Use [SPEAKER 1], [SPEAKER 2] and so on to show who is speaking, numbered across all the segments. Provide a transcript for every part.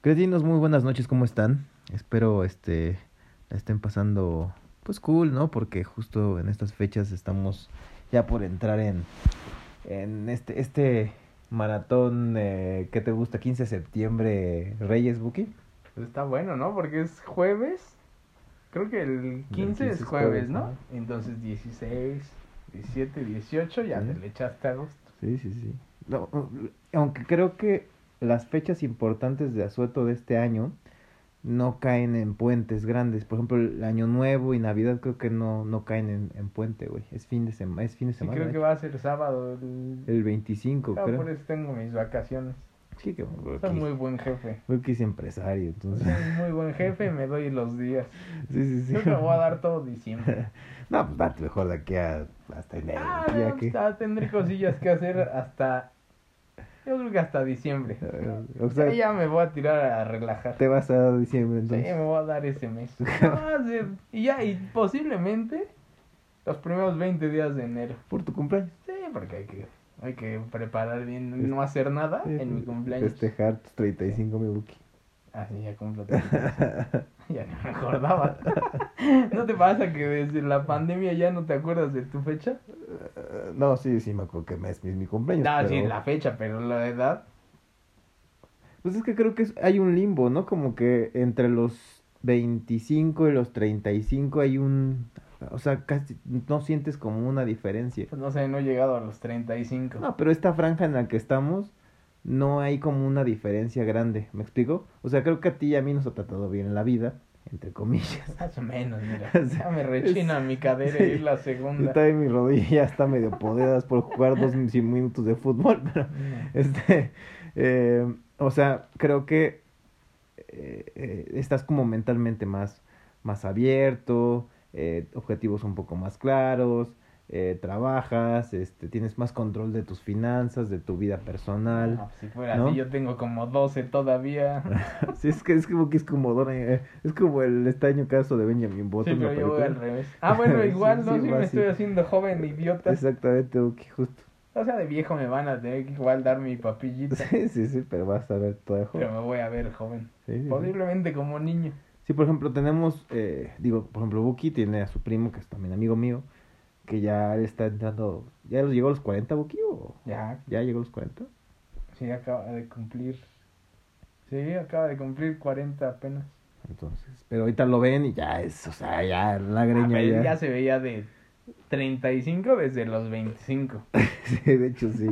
[SPEAKER 1] Cretinos, muy buenas noches, ¿cómo están? Espero este la estén pasando pues cool, ¿no? Porque justo en estas fechas estamos ya por entrar en en este este maratón eh, ¿qué te gusta? 15 de septiembre Reyes Buki.
[SPEAKER 2] Pues está bueno, ¿no? Porque es jueves. Creo que el 15,
[SPEAKER 1] 15
[SPEAKER 2] es
[SPEAKER 1] es
[SPEAKER 2] jueves, ¿no?
[SPEAKER 1] ¿no?
[SPEAKER 2] Entonces 16, 17, 18 ya
[SPEAKER 1] Sí.
[SPEAKER 2] te le echaste a agosto.
[SPEAKER 1] Sí, sí, sí. No, aunque creo que las fechas importantes de asueto de este año no caen en puentes grandes. Por ejemplo, el Año Nuevo y Navidad creo que no, no caen en, en puente, güey. Es fin de semana, es fin de
[SPEAKER 2] Sí,
[SPEAKER 1] semana.
[SPEAKER 2] creo
[SPEAKER 1] de
[SPEAKER 2] que va a ser sábado. El...
[SPEAKER 1] El 25,
[SPEAKER 2] Ah,
[SPEAKER 1] creo.
[SPEAKER 2] por eso tengo mis vacaciones.
[SPEAKER 1] Sí, que
[SPEAKER 2] Soy muy buen jefe.
[SPEAKER 1] Buki es empresario, entonces.
[SPEAKER 2] Soy muy buen jefe y me doy los días.
[SPEAKER 1] Sí, sí, sí.
[SPEAKER 2] Yo te voy a dar todo diciembre.
[SPEAKER 1] No, pues date mejor de aquí a, hasta enero.
[SPEAKER 2] Ah,
[SPEAKER 1] ya
[SPEAKER 2] no,
[SPEAKER 1] que.
[SPEAKER 2] ah, tendré cosillas que hacer hasta. Yo creo que hasta diciembre.
[SPEAKER 1] O sea,
[SPEAKER 2] Ya, ya me voy a tirar a relajar.
[SPEAKER 1] te vas a diciembre
[SPEAKER 2] Sí,
[SPEAKER 1] entonces.
[SPEAKER 2] me voy a dar ese mes. No, va a ser- y ya, y posiblemente los primeros 20 días de enero.
[SPEAKER 1] Por tu cumpleaños.
[SPEAKER 2] Sí, porque hay que, hay que preparar bien, no hacer nada
[SPEAKER 1] Sí,
[SPEAKER 2] en mi cumpleaños.
[SPEAKER 1] Festejar tus 35, mi Buki.
[SPEAKER 2] Ah, sí, ya 35. Ya no me acordaba. ¿No te pasa que desde la pandemia ya no te acuerdas de tu fecha?
[SPEAKER 1] Eh, No, sí, sí, me acuerdo que es mi cumpleaños.
[SPEAKER 2] No,
[SPEAKER 1] pero...
[SPEAKER 2] sí, la fecha, pero la edad.
[SPEAKER 1] Pues es que creo que es- hay un limbo, ¿no? Como que entre los 25 y los 35 hay un... O sea, casi no sientes como una diferencia.
[SPEAKER 2] Pues no sé, no he llegado a los 35.
[SPEAKER 1] No, pero esta franja en la que estamos no hay como una diferencia grande, ¿me explico? O sea, creo que a ti y a mí nos ha tratado bien en la vida, entre comillas.
[SPEAKER 2] Más o menos, mira.
[SPEAKER 1] Sí.
[SPEAKER 2] Ya me rechina mi cadera
[SPEAKER 1] Sí.
[SPEAKER 2] y la segunda.
[SPEAKER 1] Está en mi rodilla, está medio poderas por jugar dos minutos de fútbol, pero...
[SPEAKER 2] No.
[SPEAKER 1] Este, eh, o sea, creo que eh, eh, estás como mentalmente más, más abierto, eh, objetivos un poco más claros, eh, trabajas, este, tienes más control de tus finanzas, de tu vida personal.
[SPEAKER 2] No, si fuera
[SPEAKER 1] ¿no?
[SPEAKER 2] así, yo tengo como 12 todavía.
[SPEAKER 1] Sí, es que es como que es como eh, es como el extraño caso de Benjamin
[SPEAKER 2] Sí,
[SPEAKER 1] Button.
[SPEAKER 2] pero
[SPEAKER 1] la
[SPEAKER 2] yo voy al revés. Ah, bueno,
[SPEAKER 1] Sí,
[SPEAKER 2] igual, ¿no?
[SPEAKER 1] sí,
[SPEAKER 2] Sí, me estoy haciendo joven, idiota.
[SPEAKER 1] Exactamente, Uki, justo.
[SPEAKER 2] O sea, de viejo me van a tener que igual dar mi papillita.
[SPEAKER 1] Sí, sí, sí, pero vas a ver todo de
[SPEAKER 2] Pero
[SPEAKER 1] joven.
[SPEAKER 2] me voy a ver joven.
[SPEAKER 1] Sí, sí, sí.
[SPEAKER 2] Posiblemente como niño.
[SPEAKER 1] Sí, por ejemplo, tenemos, eh, digo, por ejemplo, Buki tiene a su primo, que es también amigo mío, que ya está entrando, ¿ya llegó a los 40, Buki? ¿O
[SPEAKER 2] Ya,
[SPEAKER 1] ya llegó a los 40?
[SPEAKER 2] sí, acaba de cumplir. Sí, acaba de cumplir 40 apenas.
[SPEAKER 1] Entonces, pero ahorita lo ven y ya es, o sea, ya la
[SPEAKER 2] Ah,
[SPEAKER 1] greña
[SPEAKER 2] pero
[SPEAKER 1] ya.
[SPEAKER 2] ya se veía de 35 desde los 25.
[SPEAKER 1] Sí, de hecho, sí.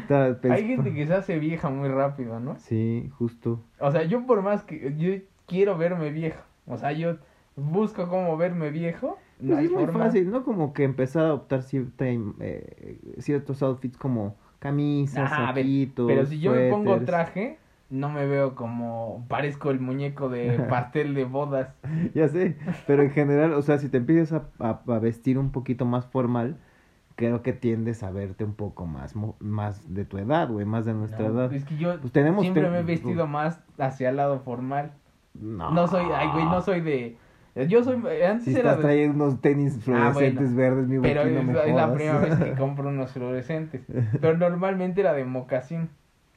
[SPEAKER 1] Está- pues,
[SPEAKER 2] Hay gente que se hace vieja muy rápido, ¿no?
[SPEAKER 1] Sí, justo.
[SPEAKER 2] O sea, yo por más que yo quiero verme viejo, o sea, yo busco cómo verme viejo, no
[SPEAKER 1] Pues es muy fácil, ¿no? Como que empezar a adoptar cierta, eh, ciertos outfits como camisas,
[SPEAKER 2] Ah,
[SPEAKER 1] saquitos,
[SPEAKER 2] Pero si yo me pongo traje, no me veo como parezco el muñeco de pastel de bodas.
[SPEAKER 1] Ya sé, pero en general, o sea, si te empiezas a, a- a vestir un poquito más formal, creo que tiendes a verte un poco más, más de tu edad, güey, más de nuestra
[SPEAKER 2] No,
[SPEAKER 1] edad.
[SPEAKER 2] Es que yo
[SPEAKER 1] Pues tenemos
[SPEAKER 2] siempre
[SPEAKER 1] te-
[SPEAKER 2] me he vestido más hacia el lado formal.
[SPEAKER 1] No,
[SPEAKER 2] No soy, ay güey, no soy de yo soy antes
[SPEAKER 1] Si
[SPEAKER 2] era
[SPEAKER 1] estás
[SPEAKER 2] de-
[SPEAKER 1] trayendo unos tenis fluorescentes verdes, mi
[SPEAKER 2] pero
[SPEAKER 1] Buki, no
[SPEAKER 2] es,
[SPEAKER 1] me
[SPEAKER 2] la- es la primera vez que compro unos fluorescentes. Pero normalmente era de mocasín.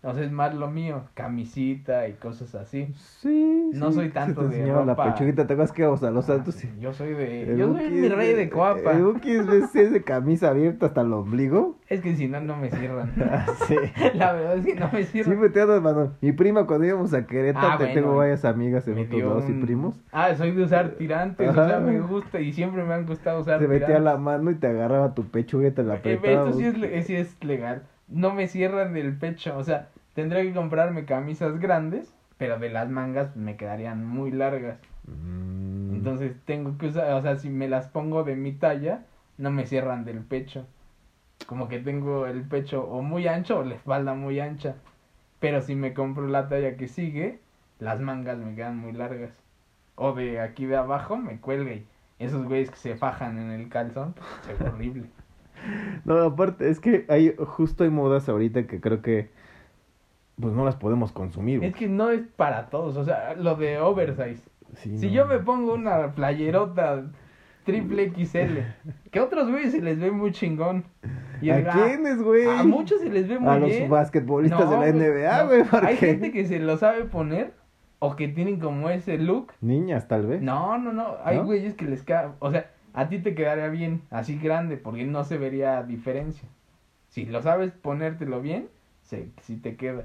[SPEAKER 2] Entonces es más lo mío, camisita y cosas así.
[SPEAKER 1] Sí,
[SPEAKER 2] No
[SPEAKER 1] sí,
[SPEAKER 2] soy tanto
[SPEAKER 1] te
[SPEAKER 2] de
[SPEAKER 1] enseñaba la
[SPEAKER 2] ropa.
[SPEAKER 1] pechuguita, ¿te acuerdas que íbamos a los altos?
[SPEAKER 2] Ah, Yo soy de
[SPEAKER 1] El
[SPEAKER 2] yo soy mi rey de coapa.
[SPEAKER 1] El Buki es, de camisa abierta hasta el ombligo.
[SPEAKER 2] Es que si no no me cierran.
[SPEAKER 1] sí.
[SPEAKER 2] La verdad es que no me cierran.
[SPEAKER 1] Siempre te andas, mano. Mi prima cuando íbamos a Querétaro,
[SPEAKER 2] Ah,
[SPEAKER 1] te
[SPEAKER 2] bueno,
[SPEAKER 1] tengo varias amigas en otros lados y
[SPEAKER 2] un-
[SPEAKER 1] primos.
[SPEAKER 2] Ah, soy de usar tirantes, o
[SPEAKER 1] Ajá.
[SPEAKER 2] sea, me gusta y siempre me han gustado usar
[SPEAKER 1] Te metía
[SPEAKER 2] tirantes.
[SPEAKER 1] la mano y te agarraba tu pecho y te la
[SPEAKER 2] Eh,
[SPEAKER 1] apretaba.
[SPEAKER 2] Esto sí es, sí es legal. No me cierran del pecho, o sea, tendría que comprarme camisas grandes, pero de las mangas me quedarían muy largas.
[SPEAKER 1] Mm.
[SPEAKER 2] Entonces tengo que usar, o sea, si me las pongo de mi talla, no me cierran del pecho. Como que tengo el pecho o muy ancho o la espalda muy ancha. Pero si me compro la talla que sigue, las mangas me quedan muy largas. O de aquí de abajo me cuelga y esos güeyes que se fajan en el calzón, pues, se ve horrible.
[SPEAKER 1] No, aparte, es que hay, justo hay modas ahorita que creo que pues no las podemos consumir. güey.
[SPEAKER 2] Es que no es para todos, o sea, lo de oversize.
[SPEAKER 1] Sí,
[SPEAKER 2] Si
[SPEAKER 1] no.
[SPEAKER 2] yo me pongo una playerota triple XL, que a otros güeyes se les ve muy chingón. Y
[SPEAKER 1] ¿A quiénes, güey?
[SPEAKER 2] A muchos se les ve muy
[SPEAKER 1] A los basquetbolistas
[SPEAKER 2] No,
[SPEAKER 1] de la NBA, güey. ¿por
[SPEAKER 2] Hay gente que se lo sabe poner o que tienen como ese look.
[SPEAKER 1] Niñas, tal vez.
[SPEAKER 2] No, no, no. Hay
[SPEAKER 1] ¿No?
[SPEAKER 2] güeyes que les queda. O sea, a ti te quedaría bien así grande porque no se vería diferencia. Si lo sabes ponértelo bien, se, sí te queda.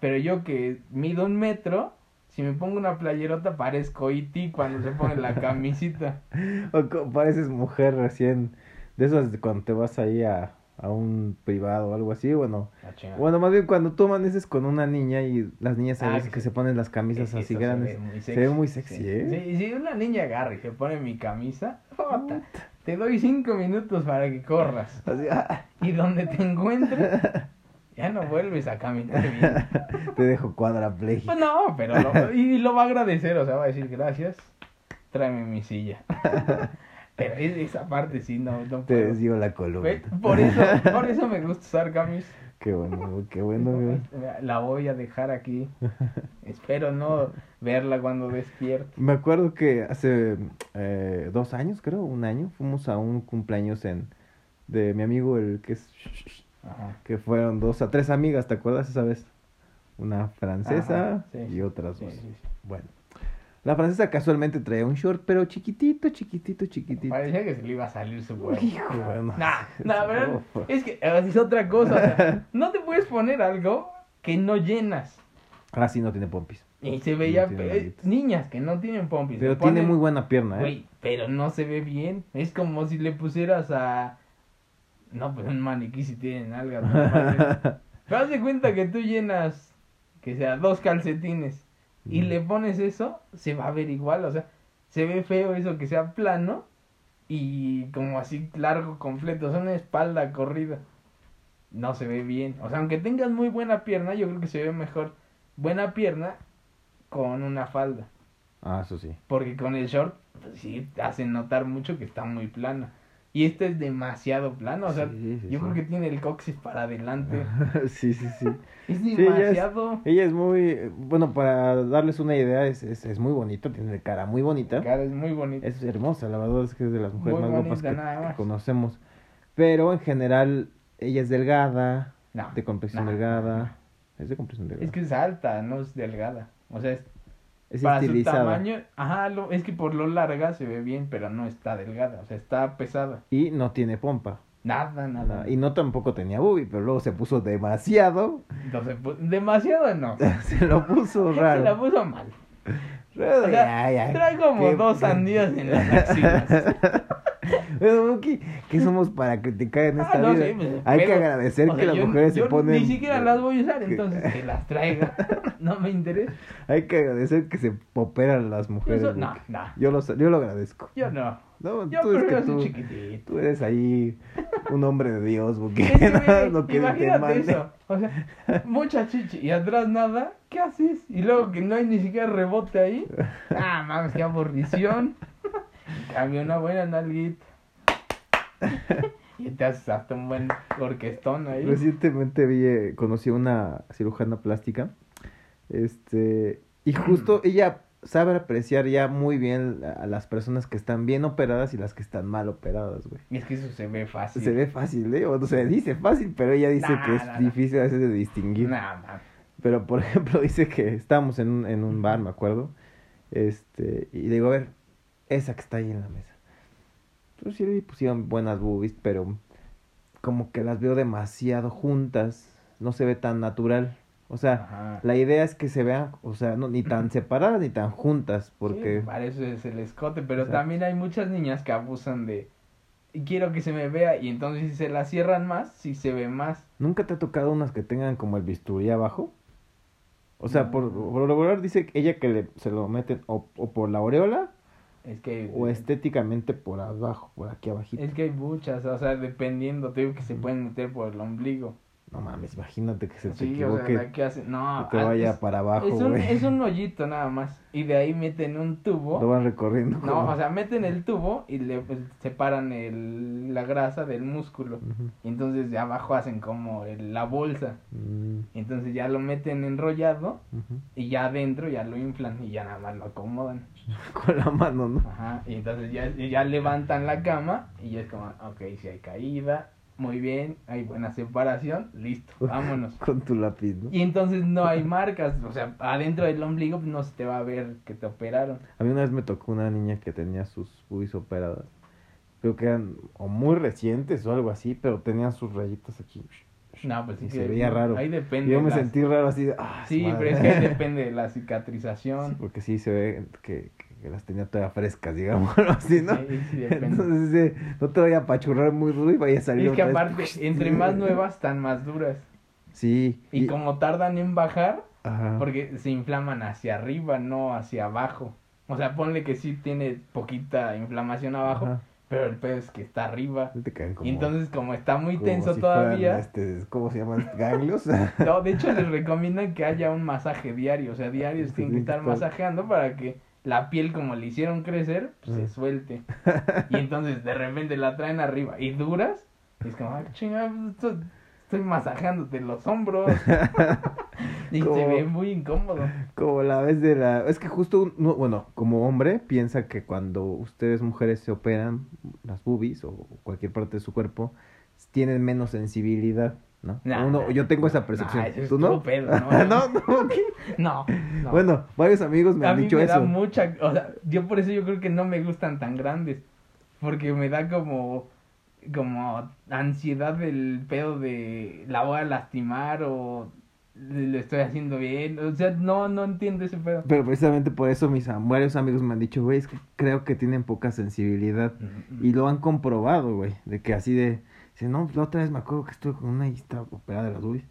[SPEAKER 2] Pero yo que mido un metro, si me pongo una playerota parezco E.T. cuando se pone la camisita.
[SPEAKER 1] O pareces mujer recién. De esas cuando te vas ahí a, a un privado o algo así. Bueno,
[SPEAKER 2] chingada.
[SPEAKER 1] bueno, más bien cuando tú amaneces con una niña y las niñas a
[SPEAKER 2] Ah,
[SPEAKER 1] veces
[SPEAKER 2] que
[SPEAKER 1] que
[SPEAKER 2] se-
[SPEAKER 1] ponen las camisas así grandes. Se ve muy sexy,
[SPEAKER 2] Sí.
[SPEAKER 1] ¿eh?
[SPEAKER 2] Sí, si una niña agarra y se pone mi camisa, ¡jota! te doy cinco minutos para que corras.
[SPEAKER 1] Ah,
[SPEAKER 2] Y donde te encuentres, ya no vuelves a caminar bien.
[SPEAKER 1] te dejo cuadrapléjico.
[SPEAKER 2] Pues no, pero lo, y lo va a agradecer, o sea, va a decir gracias, tráeme mi silla. Pero es- esa parte sí, no, no
[SPEAKER 1] Te desvío la columna.
[SPEAKER 2] Por eso, por eso me gusta usar camis.
[SPEAKER 1] Qué bueno, qué bueno. güey.
[SPEAKER 2] La voy a dejar aquí. Espero no verla cuando despierte.
[SPEAKER 1] Me acuerdo que hace eh, dos años, creo, un año, fuimos a un cumpleaños en de mi amigo, el que es
[SPEAKER 2] Ajá.
[SPEAKER 1] que fueron dos a tres amigas, ¿te acuerdas esa vez? Una francesa
[SPEAKER 2] Ajá, sí,
[SPEAKER 1] y otras
[SPEAKER 2] Sí,
[SPEAKER 1] dos.
[SPEAKER 2] sí.
[SPEAKER 1] Bueno, la francesa casualmente traía un short, pero chiquitito, chiquitito, chiquitito.
[SPEAKER 2] Parecía que se le iba a salir su huevo.
[SPEAKER 1] Hijo, bueno.
[SPEAKER 2] Nah, nah, ¿verdad?
[SPEAKER 1] Uf.
[SPEAKER 2] Es que eh, es otra cosa. o sea, no te puedes poner algo que no llenas.
[SPEAKER 1] Ah, sí, no tiene pompis.
[SPEAKER 2] Y se veía
[SPEAKER 1] No nalguitas.
[SPEAKER 2] niñas que no tienen pompis.
[SPEAKER 1] Pero tiene muy buena pierna, ¿eh?
[SPEAKER 2] Pero no se ve bien. Es como si le pusieras a. No, pues un maniquí si tiene nalgas. ¿no? Pero haz de cuenta que tú llenas, que sea, dos calcetines y
[SPEAKER 1] Mm.
[SPEAKER 2] le pones eso, se va a ver igual. O sea, se ve feo eso que sea plano y como así largo, completo. O sea, una espalda corrida. No se ve bien. O sea, aunque tengas muy buena pierna, yo creo que se ve mejor buena pierna con una falda.
[SPEAKER 1] Ah, eso sí.
[SPEAKER 2] Porque con el short, pues sí, te hace notar mucho que está muy plana. Y este es demasiado plano, o sea,
[SPEAKER 1] Sí, sí,
[SPEAKER 2] yo
[SPEAKER 1] sí.
[SPEAKER 2] creo que tiene el coxis para adelante.
[SPEAKER 1] sí, sí, sí.
[SPEAKER 2] Es
[SPEAKER 1] Sí, ella es-
[SPEAKER 2] demasiado.
[SPEAKER 1] Ella es muy, bueno, para darles una idea, es, es, es muy bonita, tiene cara muy bonita.
[SPEAKER 2] Cara, es muy bonito.
[SPEAKER 1] Es hermosa, la verdad es que es de las mujeres
[SPEAKER 2] Muy
[SPEAKER 1] más guapas
[SPEAKER 2] bonita,
[SPEAKER 1] que, conocemos. Pero en general, ella es delgada,
[SPEAKER 2] No,
[SPEAKER 1] de complexión
[SPEAKER 2] no,
[SPEAKER 1] delgada. Es de complexión delgada.
[SPEAKER 2] Es que es alta, no es delgada. O sea, es,
[SPEAKER 1] es
[SPEAKER 2] para su tamaño, ajá, lo, es que por lo larga se ve bien, pero no está delgada, o sea, está pesada.
[SPEAKER 1] Y no tiene pompa.
[SPEAKER 2] Nada, nada.
[SPEAKER 1] No, y no tampoco tenía boobie, pero luego se puso demasiado.
[SPEAKER 2] Entonces, demasiado no.
[SPEAKER 1] se lo puso
[SPEAKER 2] Se
[SPEAKER 1] raro.
[SPEAKER 2] la puso mal.
[SPEAKER 1] Raro,
[SPEAKER 2] O sea,
[SPEAKER 1] ya, ya.
[SPEAKER 2] trae como
[SPEAKER 1] ¿Qué-
[SPEAKER 2] dos sandías en las axilas.
[SPEAKER 1] ¿qué somos para criticar en
[SPEAKER 2] Ah,
[SPEAKER 1] esta
[SPEAKER 2] no,
[SPEAKER 1] vida?
[SPEAKER 2] sí, pues,
[SPEAKER 1] Hay que agradecer que
[SPEAKER 2] sea,
[SPEAKER 1] las
[SPEAKER 2] yo-
[SPEAKER 1] mujeres
[SPEAKER 2] yo
[SPEAKER 1] se ponen.
[SPEAKER 2] Ni siquiera las voy a usar, entonces que las traiga. no me interesa.
[SPEAKER 1] Hay que agradecer que se operan las mujeres.
[SPEAKER 2] Eso, no, no.
[SPEAKER 1] Yo lo, yo lo agradezco.
[SPEAKER 2] Yo no.
[SPEAKER 1] No,
[SPEAKER 2] Yo
[SPEAKER 1] tú, es que tú,
[SPEAKER 2] chiquitito.
[SPEAKER 1] tú eres ahí un hombre de Dios, Buki.
[SPEAKER 2] Es que,
[SPEAKER 1] te
[SPEAKER 2] imagínate eso. O sea, mucha chichi y atrás nada. ¿Qué haces? Y luego que no hay ni siquiera rebote ahí. Ah, mames, qué aburrición. Cambio una buena nalguita. Y te haces hasta un buen orquestón ahí.
[SPEAKER 1] Recientemente vi, eh, conocí a una cirujana plástica. Este, y justo ella sabe apreciar ya muy bien a las personas que están bien operadas y las que están mal operadas, güey.
[SPEAKER 2] Y es que eso se ve fácil.
[SPEAKER 1] Se ve fácil, ¿eh? O se dice fácil, pero ella dice
[SPEAKER 2] Nah,
[SPEAKER 1] que es
[SPEAKER 2] nah,
[SPEAKER 1] difícil a veces de distinguir.
[SPEAKER 2] Nah.
[SPEAKER 1] Pero, por ejemplo, dice que estábamos en un, en un bar, me acuerdo. Este, y digo, a ver, esa que está ahí en la mesa. Pues sí le pusieron buenas boobies, pero como que las veo demasiado juntas. No se ve tan natural. O sea,
[SPEAKER 2] Ajá.
[SPEAKER 1] la idea es que se vean, o sea, no, ni tan separadas ni tan juntas, porque...
[SPEAKER 2] Sí, para eso es el escote, pero también hay muchas niñas que abusan de y quiero que se me vea y entonces si se la cierran más, si se ve más.
[SPEAKER 1] ¿Nunca te ha tocado unas que tengan como el bisturí abajo? O sea,
[SPEAKER 2] No.
[SPEAKER 1] por, por lo regular dice ella que le, se lo meten o, o por la aureola
[SPEAKER 2] Es que
[SPEAKER 1] o estéticamente por abajo, por aquí abajito.
[SPEAKER 2] es que hay muchas, o sea, dependiendo, te digo que se pueden meter por el ombligo.
[SPEAKER 1] No mames, imagínate que se te
[SPEAKER 2] Sí, o
[SPEAKER 1] equivoque,
[SPEAKER 2] sea, la que hace, no,
[SPEAKER 1] que te
[SPEAKER 2] ah,
[SPEAKER 1] vaya
[SPEAKER 2] es,
[SPEAKER 1] para abajo,
[SPEAKER 2] es un,
[SPEAKER 1] güey.
[SPEAKER 2] es un hoyito nada más y de ahí meten un tubo.
[SPEAKER 1] Lo van recorriendo.
[SPEAKER 2] No,
[SPEAKER 1] como-
[SPEAKER 2] o sea, meten el tubo y le pues, separan el, la grasa del músculo. Y entonces de abajo hacen como el- la bolsa.
[SPEAKER 1] Mm,
[SPEAKER 2] entonces ya lo meten enrollado y ya adentro ya lo inflan y ya nada más lo acomodan.
[SPEAKER 1] Con la mano, ¿no?
[SPEAKER 2] Ajá. Y entonces ya, ya levantan la cama y ya es como, ok, si hay caída, muy bien, hay buena separación, listo, vámonos.
[SPEAKER 1] Con tu lápiz, ¿no?
[SPEAKER 2] Y entonces no hay marcas, o sea, adentro del ombligo no se te va a ver que te operaron.
[SPEAKER 1] A mí una vez me tocó una niña que tenía sus boobies operadas. Creo que eran o muy recientes o algo así, pero tenían sus rayitas aquí.
[SPEAKER 2] No, pues sí
[SPEAKER 1] Y se veía raro.
[SPEAKER 2] Ahí
[SPEAKER 1] Y
[SPEAKER 2] depende.
[SPEAKER 1] yo me
[SPEAKER 2] las-
[SPEAKER 1] sentí raro así de, ah,
[SPEAKER 2] Sí,
[SPEAKER 1] madre.
[SPEAKER 2] pero es que ahí depende de la
[SPEAKER 1] Sí,
[SPEAKER 2] cicatrización.
[SPEAKER 1] porque sí se ve que, que las tenía todavía frescas, digamos así, ¿no?
[SPEAKER 2] Sí, sí, depende.
[SPEAKER 1] Entonces, eh, no te vaya a apachurrar muy duro y vaya a salir
[SPEAKER 2] Es que
[SPEAKER 1] otra vez.
[SPEAKER 2] aparte, entre más nuevas, están más duras.
[SPEAKER 1] Sí.
[SPEAKER 2] Y como tardan en bajar,
[SPEAKER 1] Ajá.
[SPEAKER 2] porque se inflaman hacia arriba, no hacia abajo. O sea, ponle que sí tiene poquita inflamación abajo,
[SPEAKER 1] Ajá.
[SPEAKER 2] Pero el pedo es que está arriba.
[SPEAKER 1] Como,
[SPEAKER 2] Y entonces, como está muy
[SPEAKER 1] como
[SPEAKER 2] tenso
[SPEAKER 1] si
[SPEAKER 2] todavía,
[SPEAKER 1] este, ¿Cómo se llaman? ¿Ganglios?
[SPEAKER 2] no, de hecho les recomiendan que haya un masaje diario. O sea, diario
[SPEAKER 1] Sí,
[SPEAKER 2] tienen que estar masajeando para que la piel, como le hicieron crecer, pues, se
[SPEAKER 1] Ah.
[SPEAKER 2] suelte. Y entonces de repente la traen arriba y duras. Y es como, ah, chingada, pues, esto- estoy masajeándote los hombros. y se ve muy incómodo.
[SPEAKER 1] Como la vez de la... Es que justo, bueno, como hombre, piensa que cuando ustedes mujeres se operan las boobies o cualquier parte de su cuerpo, tienen menos sensibilidad, ¿no?
[SPEAKER 2] Nah,
[SPEAKER 1] Uno, yo tengo esa percepción.
[SPEAKER 2] Nah, eso es
[SPEAKER 1] ¿Tú no?
[SPEAKER 2] pedo, ¿no?
[SPEAKER 1] no, no, ¿qué?
[SPEAKER 2] No, no.
[SPEAKER 1] Bueno, varios amigos me
[SPEAKER 2] a
[SPEAKER 1] han
[SPEAKER 2] mí
[SPEAKER 1] dicho
[SPEAKER 2] me
[SPEAKER 1] eso.
[SPEAKER 2] da mucha, o sea, yo por eso yo creo que no me gustan tan grandes, porque me da como, como ansiedad del pedo de la voy a lastimar o lo estoy haciendo bien, o sea, no, no entiendo ese pedo.
[SPEAKER 1] Pero precisamente por eso mis varios amigos me han dicho, güey, es que creo que tienen poca sensibilidad. Y lo han comprobado, güey, de que así de... Dice, no, la otra vez me acuerdo que estuve con una y estaba operada de las boobies.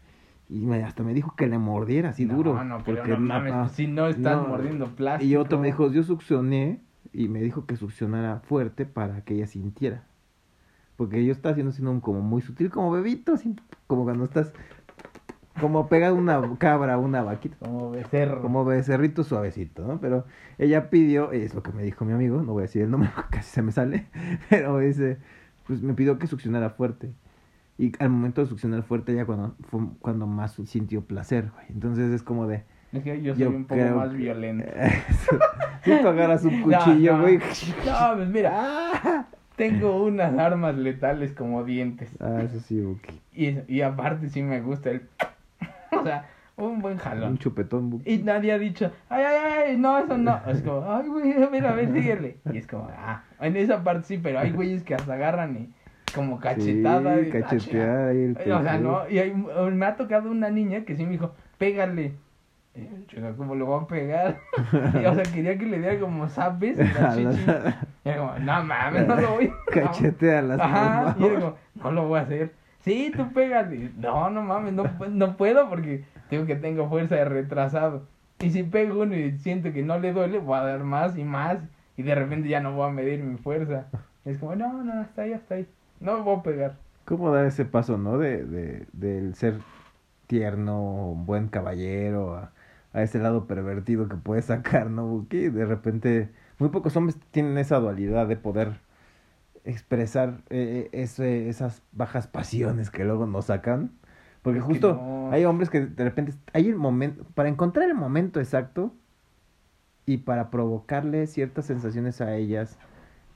[SPEAKER 1] Y me, hasta me dijo que le mordiera así
[SPEAKER 2] no,
[SPEAKER 1] duro.
[SPEAKER 2] No,
[SPEAKER 1] porque
[SPEAKER 2] no mames, pues, si no estás
[SPEAKER 1] No.
[SPEAKER 2] mordiendo plástico.
[SPEAKER 1] Y otro me dijo, yo succioné y me dijo que succionara fuerte para que ella sintiera. Porque yo estaba haciendo sino como muy sutil, como bebito, así, como cuando estás, como pega una cabra una vaquita.
[SPEAKER 2] Como becerro.
[SPEAKER 1] Como becerrito suavecito, ¿no? Pero ella pidió, es lo que me dijo mi amigo, no voy a decir el nombre, porque casi se me sale, pero dice, pues me pidió que succionara fuerte. Y al momento de succionar fuerte, ella cuando, fue cuando más sintió placer, güey. Entonces es como de,
[SPEAKER 2] Es que yo soy
[SPEAKER 1] yo
[SPEAKER 2] un poco
[SPEAKER 1] creo
[SPEAKER 2] más violento.
[SPEAKER 1] si tú agarras un
[SPEAKER 2] No,
[SPEAKER 1] cuchillo,
[SPEAKER 2] no.
[SPEAKER 1] güey.
[SPEAKER 2] No, pues mira, tengo unas armas letales como dientes.
[SPEAKER 1] Ah, eso sí, Buki.
[SPEAKER 2] Y, y aparte sí me gusta el... O sea, un buen
[SPEAKER 1] Un
[SPEAKER 2] jalón.
[SPEAKER 1] chupetón, Buki.
[SPEAKER 2] Y nadie ha dicho, ay, ay, ay, no, eso no. Es como, ay, güey, a ver, a ver, síguele. Y es como, ah, en esa parte sí, pero hay güeyes que hasta agarran y como cachetada.
[SPEAKER 1] Sí,
[SPEAKER 2] y- ah,
[SPEAKER 1] cachetear ahí el.
[SPEAKER 2] O sea, no, y hay- me ha tocado una niña que sí me dijo, pégale. Y yo, ¿cómo le voy a pegar? Y, o sea, quería que le diera como zapes la chichi. Y era como, no mames, no lo voy a
[SPEAKER 1] Cachetea las
[SPEAKER 2] Ajá, y era como, no lo voy a hacer. Sí, tú pégale. No, no mames, no, no puedo porque tengo que tengo fuerza de retrasado. Y si pego uno y siento que no le duele, voy a dar más y más. Y de repente ya no voy a medir mi fuerza. Es como, no, no, hasta ahí, hasta ahí. No me voy a pegar.
[SPEAKER 1] ¿Cómo dar ese paso, no? De, de, del ser tierno, buen caballero, a, a ese lado pervertido que puede sacar, ¿no? Buki? De repente, muy pocos hombres tienen esa dualidad de poder expresar eh, ese, esas bajas pasiones que luego nos sacan. Porque
[SPEAKER 2] Es
[SPEAKER 1] justo
[SPEAKER 2] no.
[SPEAKER 1] hay hombres que de repente, hay el momento, para encontrar el momento exacto y para provocarle ciertas sensaciones a ellas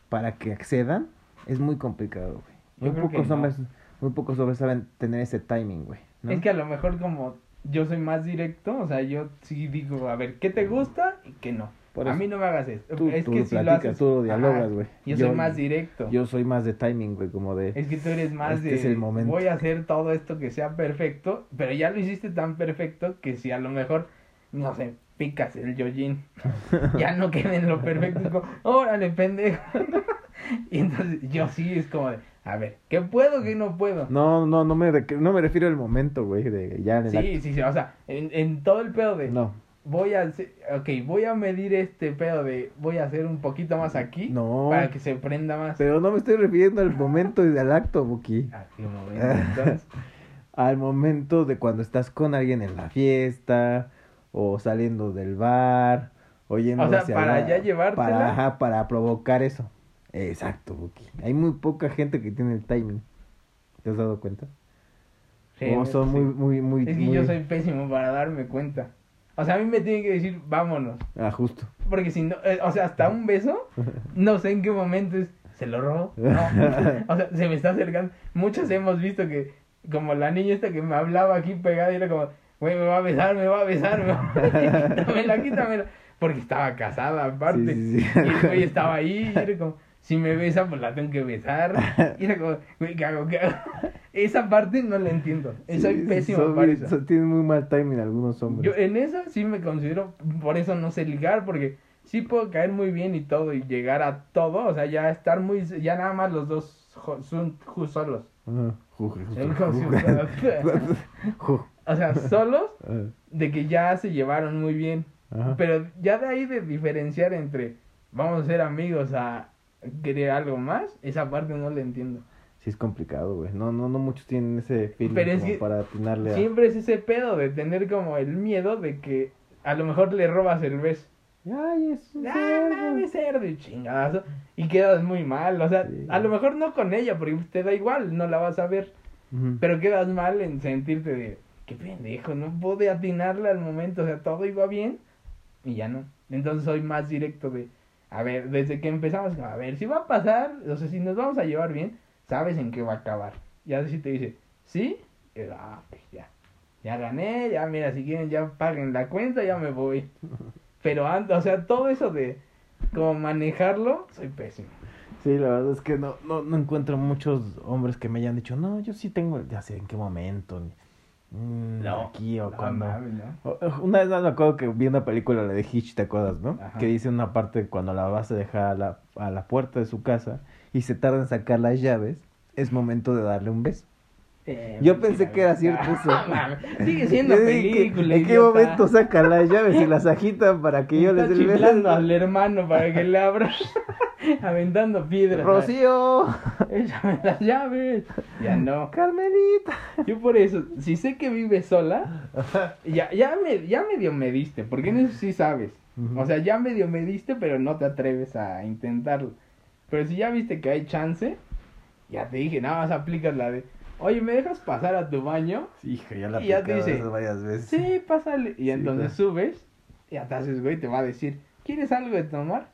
[SPEAKER 1] para que accedan, es muy complicado, güey. Muy pocos
[SPEAKER 2] no.
[SPEAKER 1] hombres, muy pocos hombres saben tener ese timing, güey. ¿no?
[SPEAKER 2] Es que a lo mejor como yo soy más directo, o sea, yo sí digo, a ver, ¿qué te gusta y qué no?
[SPEAKER 1] Por
[SPEAKER 2] a
[SPEAKER 1] eso.
[SPEAKER 2] mí no me hagas esto.
[SPEAKER 1] Tú-
[SPEAKER 2] es
[SPEAKER 1] tú
[SPEAKER 2] que si lo haces,
[SPEAKER 1] tú lo dialogas, güey.
[SPEAKER 2] Yo,
[SPEAKER 1] Yo-
[SPEAKER 2] soy más directo.
[SPEAKER 1] Yo soy más de timing, güey, como de...
[SPEAKER 2] Es que tú eres más
[SPEAKER 1] Este
[SPEAKER 2] de
[SPEAKER 1] es el momento.
[SPEAKER 2] voy a hacer todo esto que sea perfecto, pero ya lo hiciste tan perfecto que si a lo mejor, no sé, picas el yoyin, ya no queda en lo perfecto, es como, órale, pendejo. y entonces yo sí es como de, a ver, ¿qué puedo, qué no puedo?
[SPEAKER 1] No, no, no me, no me refiero al momento, güey, de ya en el
[SPEAKER 2] sí, sí, sí, o sea, en, en todo el pedo de.
[SPEAKER 1] No,
[SPEAKER 2] voy a hacer, ok, voy a medir este pedo de, voy a hacer un poquito más aquí,
[SPEAKER 1] no.
[SPEAKER 2] para que se prenda más.
[SPEAKER 1] Pero no me estoy refiriendo al momento y al acto, Buki.
[SPEAKER 2] Ah, qué momento,
[SPEAKER 1] Al momento de cuando estás con alguien en la fiesta, o saliendo del bar, o yendo
[SPEAKER 2] O sea,
[SPEAKER 1] hacia
[SPEAKER 2] para
[SPEAKER 1] la-
[SPEAKER 2] ya llevártela.
[SPEAKER 1] Para, ajá, para provocar eso. Exacto, Buki. Hay muy poca gente que tiene el timing. ¿Te has dado cuenta?
[SPEAKER 2] sí,
[SPEAKER 1] o son
[SPEAKER 2] sí.
[SPEAKER 1] muy, muy, muy...
[SPEAKER 2] Es que
[SPEAKER 1] muy-
[SPEAKER 2] yo soy pésimo para darme cuenta. O sea, a mí me tienen que decir, vámonos.
[SPEAKER 1] Ah, justo.
[SPEAKER 2] Porque si no, eh, o sea, hasta un beso, no sé en qué momento es, ¿Se lo robó? No. o sea, se me está acercando. Muchos hemos visto que, como la niña esta que me hablaba aquí pegada, y era como, güey, me va a besar, me va a besar, me va a besar. Quítamela, quítamela. Porque estaba casada, aparte.
[SPEAKER 1] Sí, sí, sí.
[SPEAKER 2] Y el güey estaba ahí, y era como, si me besa, pues la tengo que besar. Y era como, güey, ¿qué hago? ¿Qué hago? Esa parte no la entiendo. Soy
[SPEAKER 1] Sí,
[SPEAKER 2] pésimo
[SPEAKER 1] son
[SPEAKER 2] para eso.
[SPEAKER 1] tienen muy mal timing algunos hombres.
[SPEAKER 2] Yo en esa sí me considero, por eso no sé ligar, porque sí puedo caer muy bien y todo y llegar a todo, o sea, ya estar muy, ya nada más los dos son ju- solos. O sea, solos de que ya se llevaron muy bien,
[SPEAKER 1] Ajá.
[SPEAKER 2] pero ya de ahí de diferenciar entre vamos a ser amigos a querer algo más, esa parte no la entiendo.
[SPEAKER 1] Sí, es complicado, güey. No, no, no muchos tienen ese feeling
[SPEAKER 2] Pero es
[SPEAKER 1] como
[SPEAKER 2] que
[SPEAKER 1] para atinarle a...
[SPEAKER 2] Siempre es ese pedo de tener como el miedo de que a lo mejor le robas el beso.
[SPEAKER 1] Ay, es un
[SPEAKER 2] Ah,
[SPEAKER 1] cerdo.
[SPEAKER 2] cerdo y chingadazo. Y quedas muy mal. O sea,
[SPEAKER 1] Sí.
[SPEAKER 2] a lo mejor no con ella, porque te da igual, no la vas a ver.
[SPEAKER 1] Ujú.
[SPEAKER 2] Pero quedas mal en sentirte de, qué pendejo, no pude atinarle al momento. O sea, todo iba bien y ya no. Entonces soy más directo de, a ver, desde que empezamos, a ver, si va a pasar, o sea, si nos vamos a llevar bien, sabes en qué va a acabar. Ya si te dice, sí, ah, pues ya. Ya gané, ya mira, si quieren ya paguen la cuenta, ya me voy. Pero o sea, todo eso de como manejarlo, soy pésimo.
[SPEAKER 1] Sí, la verdad es que no, no, no encuentro muchos hombres que me hayan dicho, no, yo sí tengo, ya sé en qué momento, mm, aquí o
[SPEAKER 2] no
[SPEAKER 1] cuando...
[SPEAKER 2] mames, ¿no?
[SPEAKER 1] Una vez más me acuerdo que vi una película, la de Hitch, ¿te acuerdas, no?
[SPEAKER 2] Ajá.
[SPEAKER 1] Que dice una parte cuando la vas a dejar a la, a la puerta de su casa y se tarda en sacar las llaves, es momento de darle un beso.
[SPEAKER 2] Eh,
[SPEAKER 1] Yo pensé que era cierto eso.
[SPEAKER 2] Sigue siendo película.
[SPEAKER 1] ¿En qué
[SPEAKER 2] idiota.
[SPEAKER 1] momento saca las llaves y las agitan para que yo les dé el beso?
[SPEAKER 2] al hermano para que le abra. Aventando piedras.
[SPEAKER 1] Rocío,
[SPEAKER 2] Échame las llaves. Ya no.
[SPEAKER 1] Carmelita.
[SPEAKER 2] Yo por eso, si sé que vive sola, ya, ya, me, ya medio me diste, porque en eso sí sabes. O sea, ya medio me diste, pero no te atreves a intentarlo. Pero si ya viste que hay chance, ya te dije, nada más aplicas la de, oye, ¿me dejas pasar a tu baño?
[SPEAKER 1] Hija, ya la
[SPEAKER 2] Y ya te
[SPEAKER 1] aplicaba
[SPEAKER 2] dice,
[SPEAKER 1] varias veces.
[SPEAKER 2] Sí, pásale. Y
[SPEAKER 1] Sí,
[SPEAKER 2] entonces
[SPEAKER 1] claro.
[SPEAKER 2] subes, y te haces, güey, te va a decir, ¿quieres algo de tomar?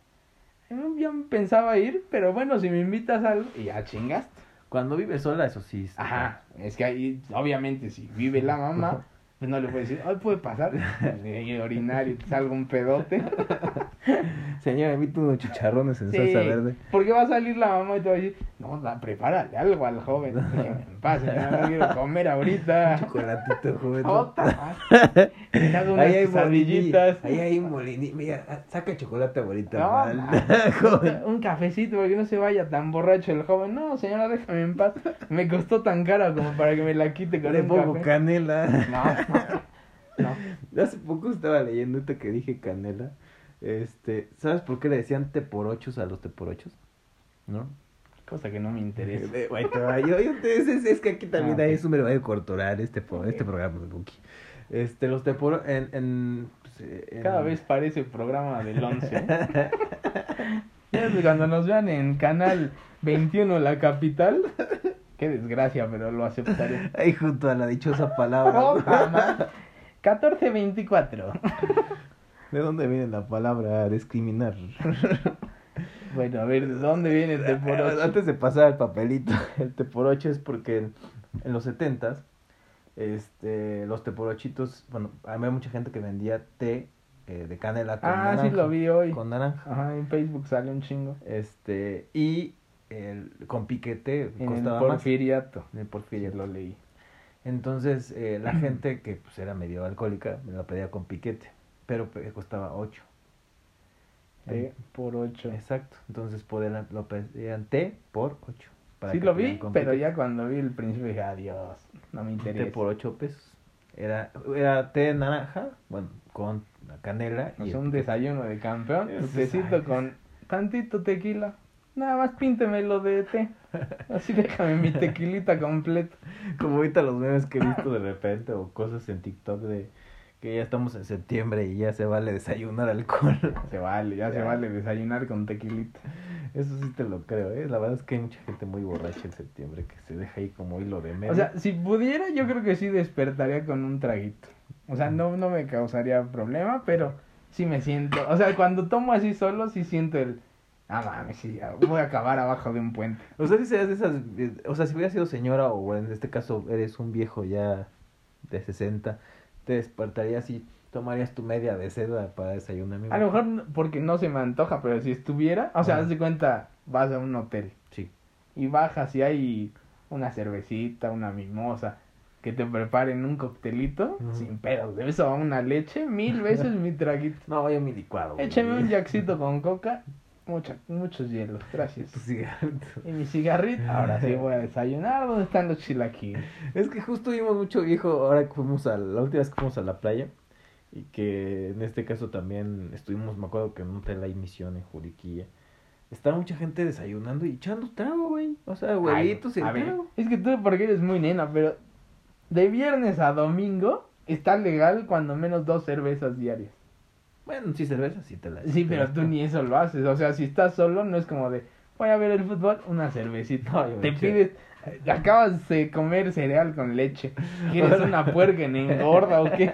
[SPEAKER 2] Yo pensaba ir, pero bueno, si me invitas algo, y ya chingaste.
[SPEAKER 1] Cuando vive sola, eso sí. está-
[SPEAKER 2] Ajá, es que ahí, obviamente, si vive la mamá, pues no le puedes decir, ay, puede pasar, y orinar y te salga un pedote.
[SPEAKER 1] Señora, invito unos chicharrones en
[SPEAKER 2] Sí,
[SPEAKER 1] salsa verde.
[SPEAKER 2] porque va a salir la mamá y te va a decir, no, da, prepárale algo al joven. En paz, señora, no quiero comer ahorita.
[SPEAKER 1] Chocolatito, joven.
[SPEAKER 2] Otra. Unas
[SPEAKER 1] Ahí hay
[SPEAKER 2] quesadillitas.
[SPEAKER 1] Ahí hay molinillo. Mira, saca chocolate abuelita.
[SPEAKER 2] No,
[SPEAKER 1] Joven.
[SPEAKER 2] un cafecito para que no se vaya tan borracho el joven. No, señora, déjame en paz. Me costó tan cara como para que me la quite con
[SPEAKER 1] Le
[SPEAKER 2] un
[SPEAKER 1] pongo
[SPEAKER 2] café.
[SPEAKER 1] canela.
[SPEAKER 2] No, no.
[SPEAKER 1] Hace poco estaba leyendo ahorita que dije canela. Este, ¿sabes por qué le decían te por ochos a los te por ochos? ¿No?
[SPEAKER 2] Cosa que no me interesa.
[SPEAKER 1] Yo, yo te- es, es- que aquí también
[SPEAKER 2] Ah,
[SPEAKER 1] hay un medio cortoral este, po- este programa de Buki. Este, los te por en, en, pues, eh, en-
[SPEAKER 2] Cada vez parece programa del 11. ¿eh? Ya ves, Cuando nos vean en Canal 21 La Capital. Qué desgracia, pero lo aceptaré.
[SPEAKER 1] Ahí junto a la dichosa palabra.
[SPEAKER 2] Oh, mamá. 1424.
[SPEAKER 1] ¿De dónde viene la palabra discriminar?
[SPEAKER 2] Bueno, a ver, ¿de dónde viene el por ocho?
[SPEAKER 1] Antes de pasar al papelito, el te por ocho es porque en, en los setentas, este, los te por ochitos, bueno, había mucha gente que vendía té eh, de canela con
[SPEAKER 2] Ah, sí
[SPEAKER 1] naranja.
[SPEAKER 2] lo vi hoy.
[SPEAKER 1] Con naranja.
[SPEAKER 2] Ajá, en Facebook sale un chingo.
[SPEAKER 1] Este, y el, con piquete
[SPEAKER 2] En el
[SPEAKER 1] costaba más.
[SPEAKER 2] porfiriato.
[SPEAKER 1] En el
[SPEAKER 2] Sí,
[SPEAKER 1] porfiriato.
[SPEAKER 2] lo leí.
[SPEAKER 1] Entonces, eh, la gente que pues era medio alcohólica me lo pedía con piquete, pero pe- costaba 8.
[SPEAKER 2] T por 8.
[SPEAKER 1] Exacto. Entonces podían, lo pedían té por 8.
[SPEAKER 2] Sí lo vi, pero ya cuando vi el principio dije, adiós, no me
[SPEAKER 1] Té
[SPEAKER 2] interesa.
[SPEAKER 1] por 8 pesos. Era, era té de naranja, bueno, con canela.
[SPEAKER 2] O
[SPEAKER 1] y
[SPEAKER 2] sea, un desayuno de campeón, tecito con tantito tequila. Nada más píntemelo de té. Así déjame mi tequilita completo.
[SPEAKER 1] Como ahorita los memes que he visto de repente o cosas en TikTok de que ya estamos en septiembre y ya se vale desayunar alcohol.
[SPEAKER 2] Se vale, ya se vale desayunar con tequilita.
[SPEAKER 1] Eso sí te lo creo, ¿eh? La verdad es que hay mucha gente muy borracha en septiembre que se deja ahí como hilo de medio.
[SPEAKER 2] O sea, si pudiera, yo creo que sí despertaría con un traguito. O sea, no, no me causaría problema, pero sí me siento. O sea, cuando tomo así solo, sí siento el. Ah, mames, sí, voy a acabar abajo de un puente.
[SPEAKER 1] O sea, si seas de esas, eh, o sea, si hubieras sido señora o en este caso eres un viejo ya de 60, te despertarías y tomarías tu media de seda para desayunar.
[SPEAKER 2] A lo mejor porque no se me antoja, pero si estuviera, o sea, haz de cuenta, vas a un hotel
[SPEAKER 1] Sí.
[SPEAKER 2] y bajas y hay una cervecita, una mimosa, que te preparen un coctelito, sin pedos, de eso a una leche, mil veces mi traguito.
[SPEAKER 1] No, vaya mi licuado. güey.
[SPEAKER 2] Échame un jackcito con coca, mucha, muchos hielos, gracias.
[SPEAKER 1] Tu cigarrito.
[SPEAKER 2] Y mi cigarrito, ahora sí voy a desayunar, ¿dónde están los chilaquiles?
[SPEAKER 1] Es que justo vimos mucho viejo ahora que fuimos a la última vez que fuimos a la playa y que en este caso también estuvimos, me acuerdo que en un hotel hay misión en Juriquilla. Estaba mucha gente desayunando y echando trago, güey. O sea, huevitos y trago.
[SPEAKER 2] es que tú porque eres muy nena, pero de viernes a domingo está legal cuando menos dos cervezas diarias.
[SPEAKER 1] Bueno, sí, cerveza sí te la
[SPEAKER 2] Sí, pero tú ni eso lo haces. O sea, si estás solo, no es como de voy a ver el fútbol, una cervecita.
[SPEAKER 1] No, me
[SPEAKER 2] Te pides, eh, acabas de comer cereal con leche. ¿Quieres una puerca en engorda o qué?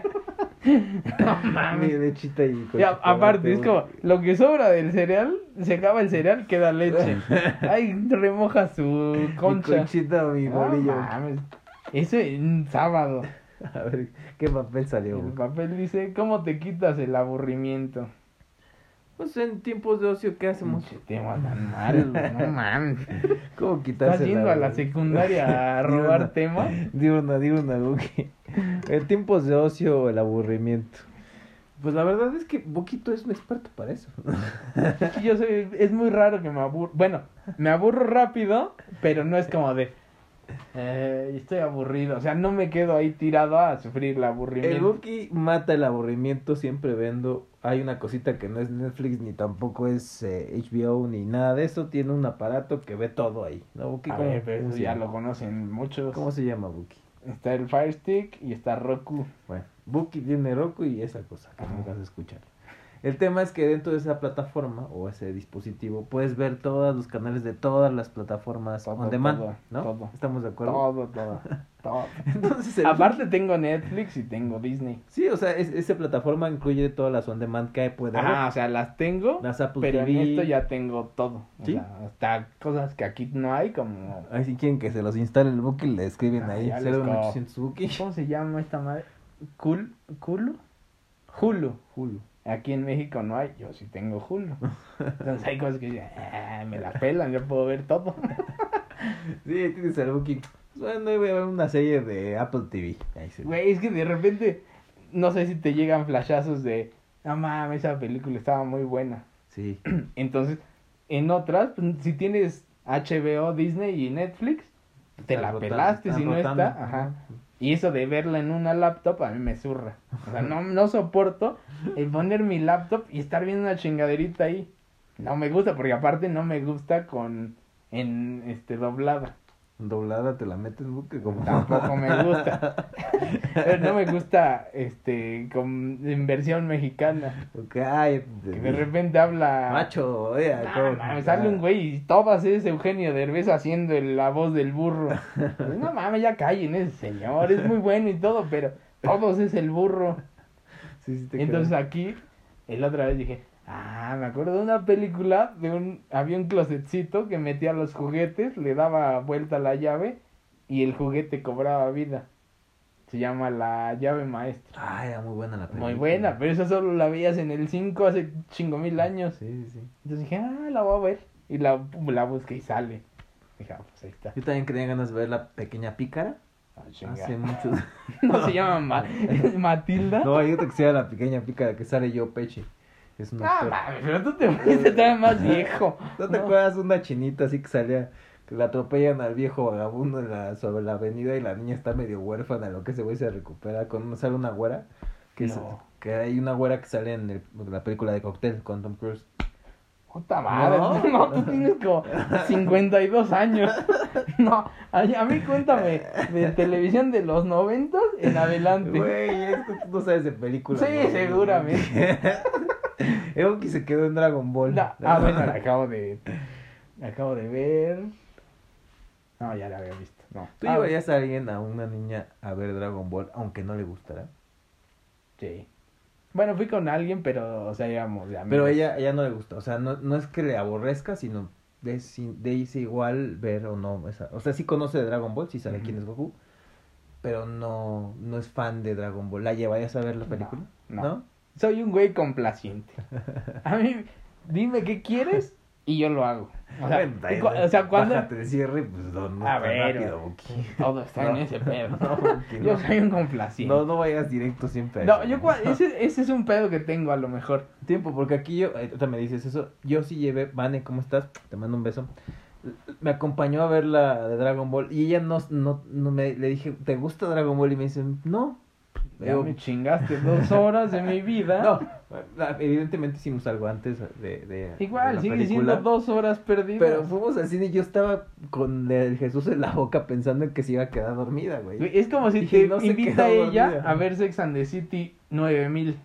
[SPEAKER 2] no
[SPEAKER 1] Mi
[SPEAKER 2] mames.
[SPEAKER 1] lechita y con
[SPEAKER 2] Y a-
[SPEAKER 1] chocolate,
[SPEAKER 2] aparte, es como lo que sobra del cereal, se acaba el cereal, queda leche. Ay, remoja su
[SPEAKER 1] Mi
[SPEAKER 2] concha.
[SPEAKER 1] conchita, mi
[SPEAKER 2] No
[SPEAKER 1] bolillo.
[SPEAKER 2] mames. Eso en sábado.
[SPEAKER 1] A ver, ¿qué papel salió?
[SPEAKER 2] El papel dice, ¿cómo te quitas el aburrimiento?
[SPEAKER 1] Pues en tiempos de ocio, ¿qué hacemos?
[SPEAKER 2] Pinche tema tan malo, no mames.
[SPEAKER 1] ¿Cómo quitarse
[SPEAKER 2] ¿Estás yendo a la secundaria a robar temas?
[SPEAKER 1] Diurna, diurna, Buki. En tiempos de ocio, el aburrimiento. Pues la verdad es que Boquito es un experto para eso.
[SPEAKER 2] Es que yo soy, es muy raro que me aburro. Bueno, me aburro rápido, pero no es como de, eh, estoy aburrido. O sea, no me quedo ahí tirado a sufrir el
[SPEAKER 1] El
[SPEAKER 2] aburrimiento.
[SPEAKER 1] Buki mata el aburrimiento siempre vendo. Hay una cosita que no es Netflix ni tampoco es eh, HBO ni nada de eso. Tiene un aparato que ve todo ahí. ¿No, Buki?
[SPEAKER 2] A
[SPEAKER 1] ¿Cómo,
[SPEAKER 2] ver, pero
[SPEAKER 1] cómo se
[SPEAKER 2] ya
[SPEAKER 1] llama?
[SPEAKER 2] lo conocen muchos.
[SPEAKER 1] ¿Cómo se llama Buki?
[SPEAKER 2] Está el Fire Stick y está Roku.
[SPEAKER 1] Bueno, Buki tiene Roku y esa cosa que
[SPEAKER 2] Ajá.
[SPEAKER 1] no vas a escuchar. El tema es que dentro de esa plataforma o ese dispositivo puedes ver todos los canales de todas las plataformas
[SPEAKER 2] Todo,
[SPEAKER 1] on demand,
[SPEAKER 2] todo,
[SPEAKER 1] ¿no?
[SPEAKER 2] todo.
[SPEAKER 1] ¿Estamos de acuerdo?
[SPEAKER 2] Todo, todo, todo.
[SPEAKER 1] Entonces, el
[SPEAKER 2] Aparte tengo Netflix y tengo Disney.
[SPEAKER 1] Sí, o sea, es- esa plataforma incluye todas las on demand que puede
[SPEAKER 2] Ah,
[SPEAKER 1] haber.
[SPEAKER 2] o sea, las tengo,
[SPEAKER 1] Las Apple
[SPEAKER 2] pero
[SPEAKER 1] TV.
[SPEAKER 2] en esto ya tengo todo. O
[SPEAKER 1] ¿Sí?
[SPEAKER 2] sea, hasta cosas que aquí no hay, como...
[SPEAKER 1] Ahí si quieren que se los instale el Buki, le escriben
[SPEAKER 2] Ah,
[SPEAKER 1] ahí.
[SPEAKER 2] ya les
[SPEAKER 1] 01800 Buki.
[SPEAKER 2] ¿Cómo se llama esta madre? ¿Cul? ¿Culo? Hulu.
[SPEAKER 1] Hulu.
[SPEAKER 2] Aquí en México no hay, yo sí tengo Hulu. Entonces hay cosas que dicen, "Ah, me la pelan, yo puedo ver todo.
[SPEAKER 1] Sí, tienes el Buki. Bueno, voy a ver una serie de Apple TV.
[SPEAKER 2] Güey, es que de repente, no sé si te llegan flashazos de, no mames, esa película estaba muy buena.
[SPEAKER 1] Sí.
[SPEAKER 2] Entonces, en otras, pues, si tienes HBO, Disney y Netflix, te la
[SPEAKER 1] rotando,
[SPEAKER 2] pelaste si no está. Ajá. Y eso de verla en una laptop a mí me zurra. O sea, no, no soporto el poner mi laptop y estar viendo una chingaderita ahí. No me gusta, porque aparte no me gusta con en este doblada.
[SPEAKER 1] Doblada te la metes, Buki, como...
[SPEAKER 2] Tampoco me gusta. No me gusta este con en versión mexicana.
[SPEAKER 1] Ok, ay,
[SPEAKER 2] Que de repente habla.
[SPEAKER 1] Macho, oye,
[SPEAKER 2] No,
[SPEAKER 1] ¿cómo?
[SPEAKER 2] mames, sale un güey y todas es Eugenio Derbez haciendo la voz del burro. Pues, no mames, ya callen ese señor, es muy bueno y todo, pero todos es el burro.
[SPEAKER 1] Sí, sí te
[SPEAKER 2] Entonces
[SPEAKER 1] creo.
[SPEAKER 2] aquí, el otra vez dije, ah, me acuerdo de una película de un, había un closetcito que metía los juguetes, le daba vuelta la llave y el juguete cobraba vida. Se llama La llave maestra.
[SPEAKER 1] Ah, era muy buena la película.
[SPEAKER 2] Muy buena, pero esa solo la veías en el 5 hace chingo mil años.
[SPEAKER 1] Sí, sí, sí.
[SPEAKER 2] Entonces dije, ah, la voy a ver. Y la, la busqué y sale. Dije, ah, pues ahí está.
[SPEAKER 1] Yo también tenía ganas de ver la pequeña pícara.
[SPEAKER 2] Ah.
[SPEAKER 1] Hace muchos.
[SPEAKER 2] No se llama Ma- Matilda.
[SPEAKER 1] No, hay otra que se llama la pequeña pícara que sale yo Pechi. Es una
[SPEAKER 2] Ah, mames, pero tú te fuiste todavía más viejo.
[SPEAKER 1] ¿No te acuerdas una chinita así que salía que la atropellan al viejo vagabundo en la, sobre la avenida y la niña está medio huérfana, lo que ese güey se recupera con sale una güera que es-
[SPEAKER 2] No.
[SPEAKER 1] que hay una güera que sale en el- la película de Cocktail con Tom Cruise.
[SPEAKER 2] Puta madre,
[SPEAKER 1] No.
[SPEAKER 2] no, tú tienes como 52 años. No, a, a mí cuéntame de televisión de los 90 en adelante.
[SPEAKER 1] Güey, es que tú no sabes de películas.
[SPEAKER 2] Sí,
[SPEAKER 1] ¿no?
[SPEAKER 2] seguramente.
[SPEAKER 1] Evo que se quedó en Dragon Ball.
[SPEAKER 2] No, ah, bueno, la acabo de. La acabo de ver. No, ya la había visto. No.
[SPEAKER 1] ¿Tú
[SPEAKER 2] Ah,
[SPEAKER 1] llevarías a alguien, a una niña, a ver Dragon Ball, aunque no le gustara?
[SPEAKER 2] Sí. Bueno, fui con alguien, pero, o sea, íbamos de amigos.
[SPEAKER 1] Pero ella, ella no le gusta, o sea, no, no es que le aborrezca, sino de, si- de irse igual ver o no. Esa, o sea, sí conoce de Dragon Ball, sí sabe quién es Goku, pero no, no es fan de Dragon Ball. ¿La llevarías a ver la
[SPEAKER 2] No,
[SPEAKER 1] película?
[SPEAKER 2] no. Soy un güey complaciente. A mí, dime qué quieres y yo lo hago. O sea, cu- o sea, cuando...
[SPEAKER 1] Bájate de cierre, pues no, no
[SPEAKER 2] A ver,
[SPEAKER 1] rápido, Buki.
[SPEAKER 2] Todo está en ese pedo.
[SPEAKER 1] No, Buki,
[SPEAKER 2] Yo soy un complaciente.
[SPEAKER 1] No, no vayas directo siempre
[SPEAKER 2] No, yo ese, ese es un pedo que tengo a lo mejor.
[SPEAKER 1] Tiempo, porque aquí yo, eh, me dices eso, yo sí llevé, Vane, ¿cómo estás? Te mando un beso. Me acompañó a ver la de Dragon Ball y ella no, no, no me, le dije, ¿te gusta Dragon Ball? Y me dice, no.
[SPEAKER 2] Ya
[SPEAKER 1] Digo,
[SPEAKER 2] me chingaste dos horas de mi vida.
[SPEAKER 1] no, la- evidentemente hicimos algo antes de, de, de
[SPEAKER 2] Igual,
[SPEAKER 1] la
[SPEAKER 2] sigue
[SPEAKER 1] película,
[SPEAKER 2] siendo dos horas perdidas.
[SPEAKER 1] Pero fuimos al cine y yo estaba con el Jesús en la boca pensando en que se iba a quedar dormida, güey.
[SPEAKER 2] Es como si
[SPEAKER 1] Y
[SPEAKER 2] te
[SPEAKER 1] no
[SPEAKER 2] invita
[SPEAKER 1] quedó
[SPEAKER 2] ella
[SPEAKER 1] dormida.
[SPEAKER 2] a ver Sex and the City 9000.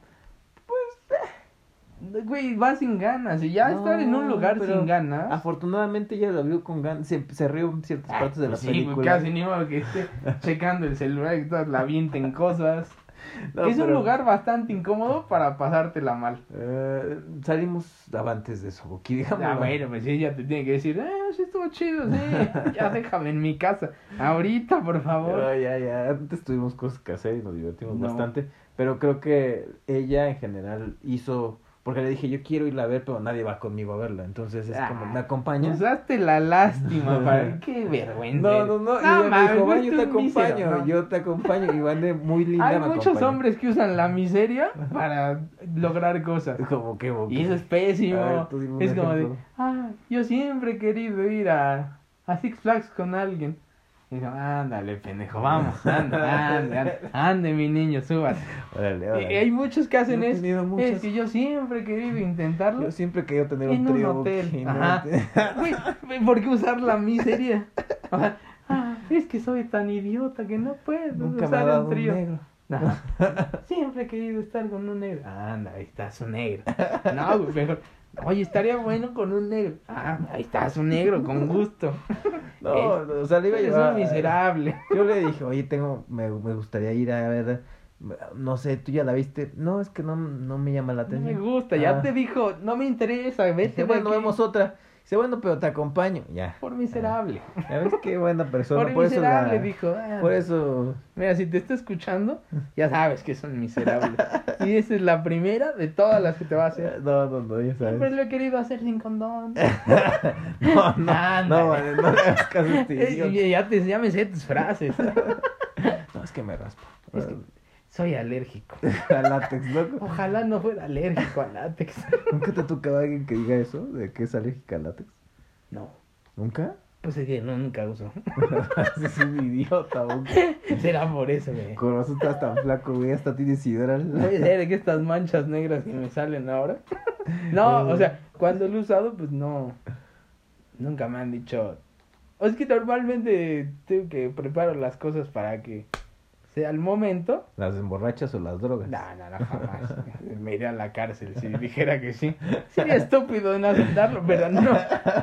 [SPEAKER 2] Pues, güey, va sin ganas. Y ya
[SPEAKER 1] No,
[SPEAKER 2] estar en un lugar sin ganas.
[SPEAKER 1] Afortunadamente ella lo vio con ganas, se, se rió en ciertas
[SPEAKER 2] Ay,
[SPEAKER 1] partes de la
[SPEAKER 2] pues sí,
[SPEAKER 1] película.
[SPEAKER 2] casi ni modo que esté checando el celular y todas la avienten cosas.
[SPEAKER 1] No,
[SPEAKER 2] es un
[SPEAKER 1] pero-
[SPEAKER 2] lugar bastante incómodo para pasártela mal.
[SPEAKER 1] Eh, salimos avantes de eso, Buki, digamos.
[SPEAKER 2] Ah, bueno, pues sí, ella te tiene que decir, eh, sí estuvo chido, sí, ya déjame en mi casa. Ahorita, por favor.
[SPEAKER 1] ya, ya, antes tuvimos cosas que hacer y nos divertimos
[SPEAKER 2] No.
[SPEAKER 1] bastante, pero creo que ella en general hizo, porque le dije, yo quiero irla a ver, pero nadie va conmigo a verla, entonces es como,
[SPEAKER 2] Ah,
[SPEAKER 1] ¿me acompañas?
[SPEAKER 2] Usaste la lástima para qué vergüenza.
[SPEAKER 1] No, no, no, y ella me dijo, va, yo te
[SPEAKER 2] un mísero",
[SPEAKER 1] acompaño,
[SPEAKER 2] no.
[SPEAKER 1] yo te acompaño, y Vane muy linda
[SPEAKER 2] Hay
[SPEAKER 1] me
[SPEAKER 2] muchos hombres que usan la miseria para lograr cosas.
[SPEAKER 1] Como que, Buki.
[SPEAKER 2] Y eso es pésimo.
[SPEAKER 1] Ver,
[SPEAKER 2] es como de, ah, yo siempre he querido ir a, a Six Flags con alguien. Y digo, ándale, pendejo, vamos, anda, anda, anda, ande, mi niño, subas.
[SPEAKER 1] Órale,
[SPEAKER 2] Y
[SPEAKER 1] órale.
[SPEAKER 2] hay muchos que hacen eso.
[SPEAKER 1] muchas.
[SPEAKER 2] Es que yo siempre he querido intentarlo.
[SPEAKER 1] Yo siempre he querido tener
[SPEAKER 2] en
[SPEAKER 1] un
[SPEAKER 2] un
[SPEAKER 1] trío,
[SPEAKER 2] hotel.
[SPEAKER 1] ¿no?
[SPEAKER 2] Ajá. Güey, ¿por qué usar la miseria? Ah, es que soy tan idiota que no puedo
[SPEAKER 1] Nunca me ha
[SPEAKER 2] usar
[SPEAKER 1] dado
[SPEAKER 2] un
[SPEAKER 1] un
[SPEAKER 2] trío.
[SPEAKER 1] negro.
[SPEAKER 2] Ajá. Siempre he querido estar con un negro. Anda, ahí está su negro. No, mejor. Oye, estaría bueno con un negro. Ah, ahí está su negro, con gusto.
[SPEAKER 1] No,
[SPEAKER 2] Eh,
[SPEAKER 1] o sea, le iba a llevar.
[SPEAKER 2] un miserable.
[SPEAKER 1] Yo le dije, oye, tengo, me, me gustaría ir a ver, no sé, ¿tú ya la viste? No, es que no, no me llama la
[SPEAKER 2] No
[SPEAKER 1] atención.
[SPEAKER 2] me gusta, ya
[SPEAKER 1] Ah.
[SPEAKER 2] te dijo, no me interesa, vete
[SPEAKER 1] bueno, vemos otra. Dice, bueno, pero te acompaño. Ya.
[SPEAKER 2] Por miserable.
[SPEAKER 1] Ya ves qué buena persona.
[SPEAKER 2] Por,
[SPEAKER 1] Por, eso
[SPEAKER 2] miserable,
[SPEAKER 1] la-
[SPEAKER 2] dijo. ah,
[SPEAKER 1] Por eso.
[SPEAKER 2] Mira, si te está escuchando, ya sabes que son miserables. Y esa es la primera de todas las que te va a hacer.
[SPEAKER 1] No, no, no, ya
[SPEAKER 2] Siempre
[SPEAKER 1] sabes.
[SPEAKER 2] lo he querido hacer sin condón.
[SPEAKER 1] No, no,
[SPEAKER 2] Ándale.
[SPEAKER 1] no, no le hagas caso a este idiota.
[SPEAKER 2] y ya, te, ya me sé tus frases.
[SPEAKER 1] No, es que me raspo.
[SPEAKER 2] Es que soy alérgico.
[SPEAKER 1] A látex, loco.
[SPEAKER 2] Ojalá no fuera alérgico al látex.
[SPEAKER 1] ¿Nunca te ha tocado alguien que diga eso? ¿De que es alérgica al látex?
[SPEAKER 2] No,
[SPEAKER 1] ¿Nunca?
[SPEAKER 2] pues es que nunca uso.
[SPEAKER 1] es un idiota, güey.
[SPEAKER 2] Será por eso, güey.
[SPEAKER 1] Con razón estás tan flaco, güey. Hasta tienes sidral.
[SPEAKER 2] Puede ser que estas manchas negras que me salen ahora. No, o sea, cuando lo he usado, pues no. Nunca me han dicho. O es que normalmente tengo que preparo las cosas para que sea el momento.
[SPEAKER 1] ¿Las emborrachas o las drogas?
[SPEAKER 2] No, no, no, jamás. Me iría a la cárcel si dijera que sí. Sería estúpido en aceptarlo, pero no.